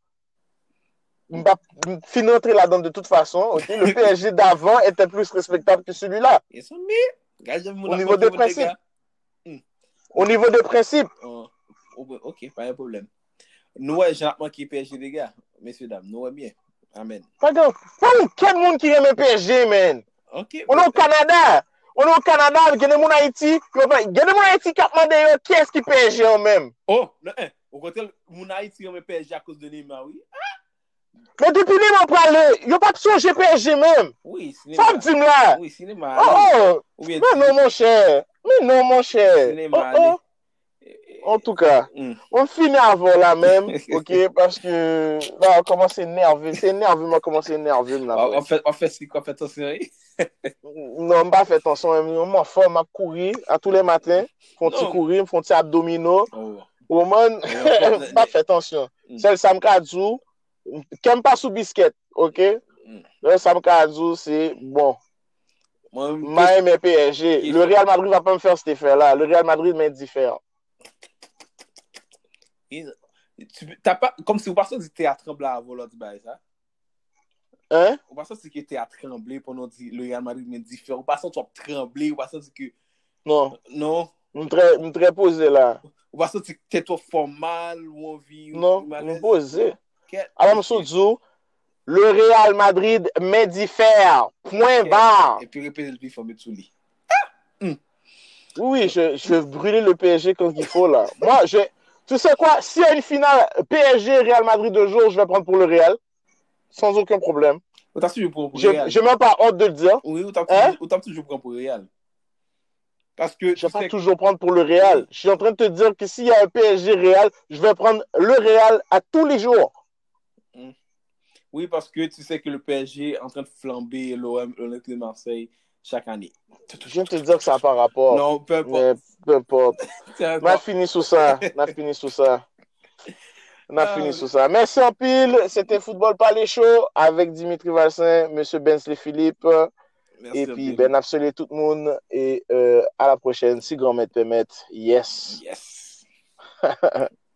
Fin rentrer là-dedans de toute façon. Le PSG d'avant était plus respectable que celui-là. mon Au niveau des principes. Au niveau des principes. Oh, ok, pas de problème. Nous, ouais, j'ai manqué PSG, les gars. Messieurs, dames, nous, ouais, bien. Amen. De quel monde qui aime le PSG, man. On est au Canada. On nou Kanada, genen moun Haiti, genen moun Haiti kapman de yo, kes ki PSG an menm? Oh, nan, eh, ou kontel moun Haiti yon men PSG a kouz de Neymar, oui? Ah! Men depi Neymar prale, yo pat souje PSG menm? Oui, sinema. Fap di m la? Oui, sinema. Oh, oh, men nou moun chè, men nou moun chè. Sinema, oh, oh. En tout ka, ou mm. fini avon la menm, ok, paske, la, ou komanse nerve, se nerve, mwen komanse nerve mwen la. An fè si, an fè ton seri? Non, mwen pa fè ton seri, mwen mwen fò, mwen kouri, a tou le maten, fon ti kouri, mwen fon ti abdomino, ou mwen, mwen pa fè ton seri. Sel sa mka djou, kem pa sou bisket, ok, sel sa mka djou, se bon. Mwen mwen PSG, le Real Madrid va pa mwen fèr se te fè la, le Real Madrid mwen di fèr. Kom si ou pa so di te atrembla avon lò di bay sa? Eh? Ou pa so di ki te atremble pou nou di Loyan Madrid men di fè? Ou pa so ti wap tremble? Ou pa so di ki... Non. Non? M tre pose la. Ou pa so ti te to formal ou anvi? Non, m pose. Awa m sou dzo... Le Real Madrid mè di fèr. Point okay. bar. E pi repè l'pi fòmè tsou li. Oui, je brûle le PSG kon ki fò la. Moi, je... Tu sè kwa? Si y a une finale PSG Real Madrid de jour, je vais prendre pour le Real. Sans aucun problème. Prendre pour le Real? Je mè pas honte de le dire. Oui, ou t'as toujou prendre pour le Real? Parce que... Je vais pas toujours prendre pour le Real. Je suis en train de te dire que si y a un PSG Real, je vais prendre le Real à tous les jours. Oui, parce que tu sais que le PSG est en train de flamber l'Olympique de Marseille chaque année. Je viens de te dire que ça n'a pas rapport. Non, peu importe. Peu importe. On a fini sous ça. On a fini sous ça. On a fini sous ça. Merci en pile. C'était Football Palais Show avec Dimitri Valsin, M. Bensley Philippe. Et puis, ben, absolument tout le monde. Et euh, à la prochaine. Si grand-mère te permette. Yes. Yes.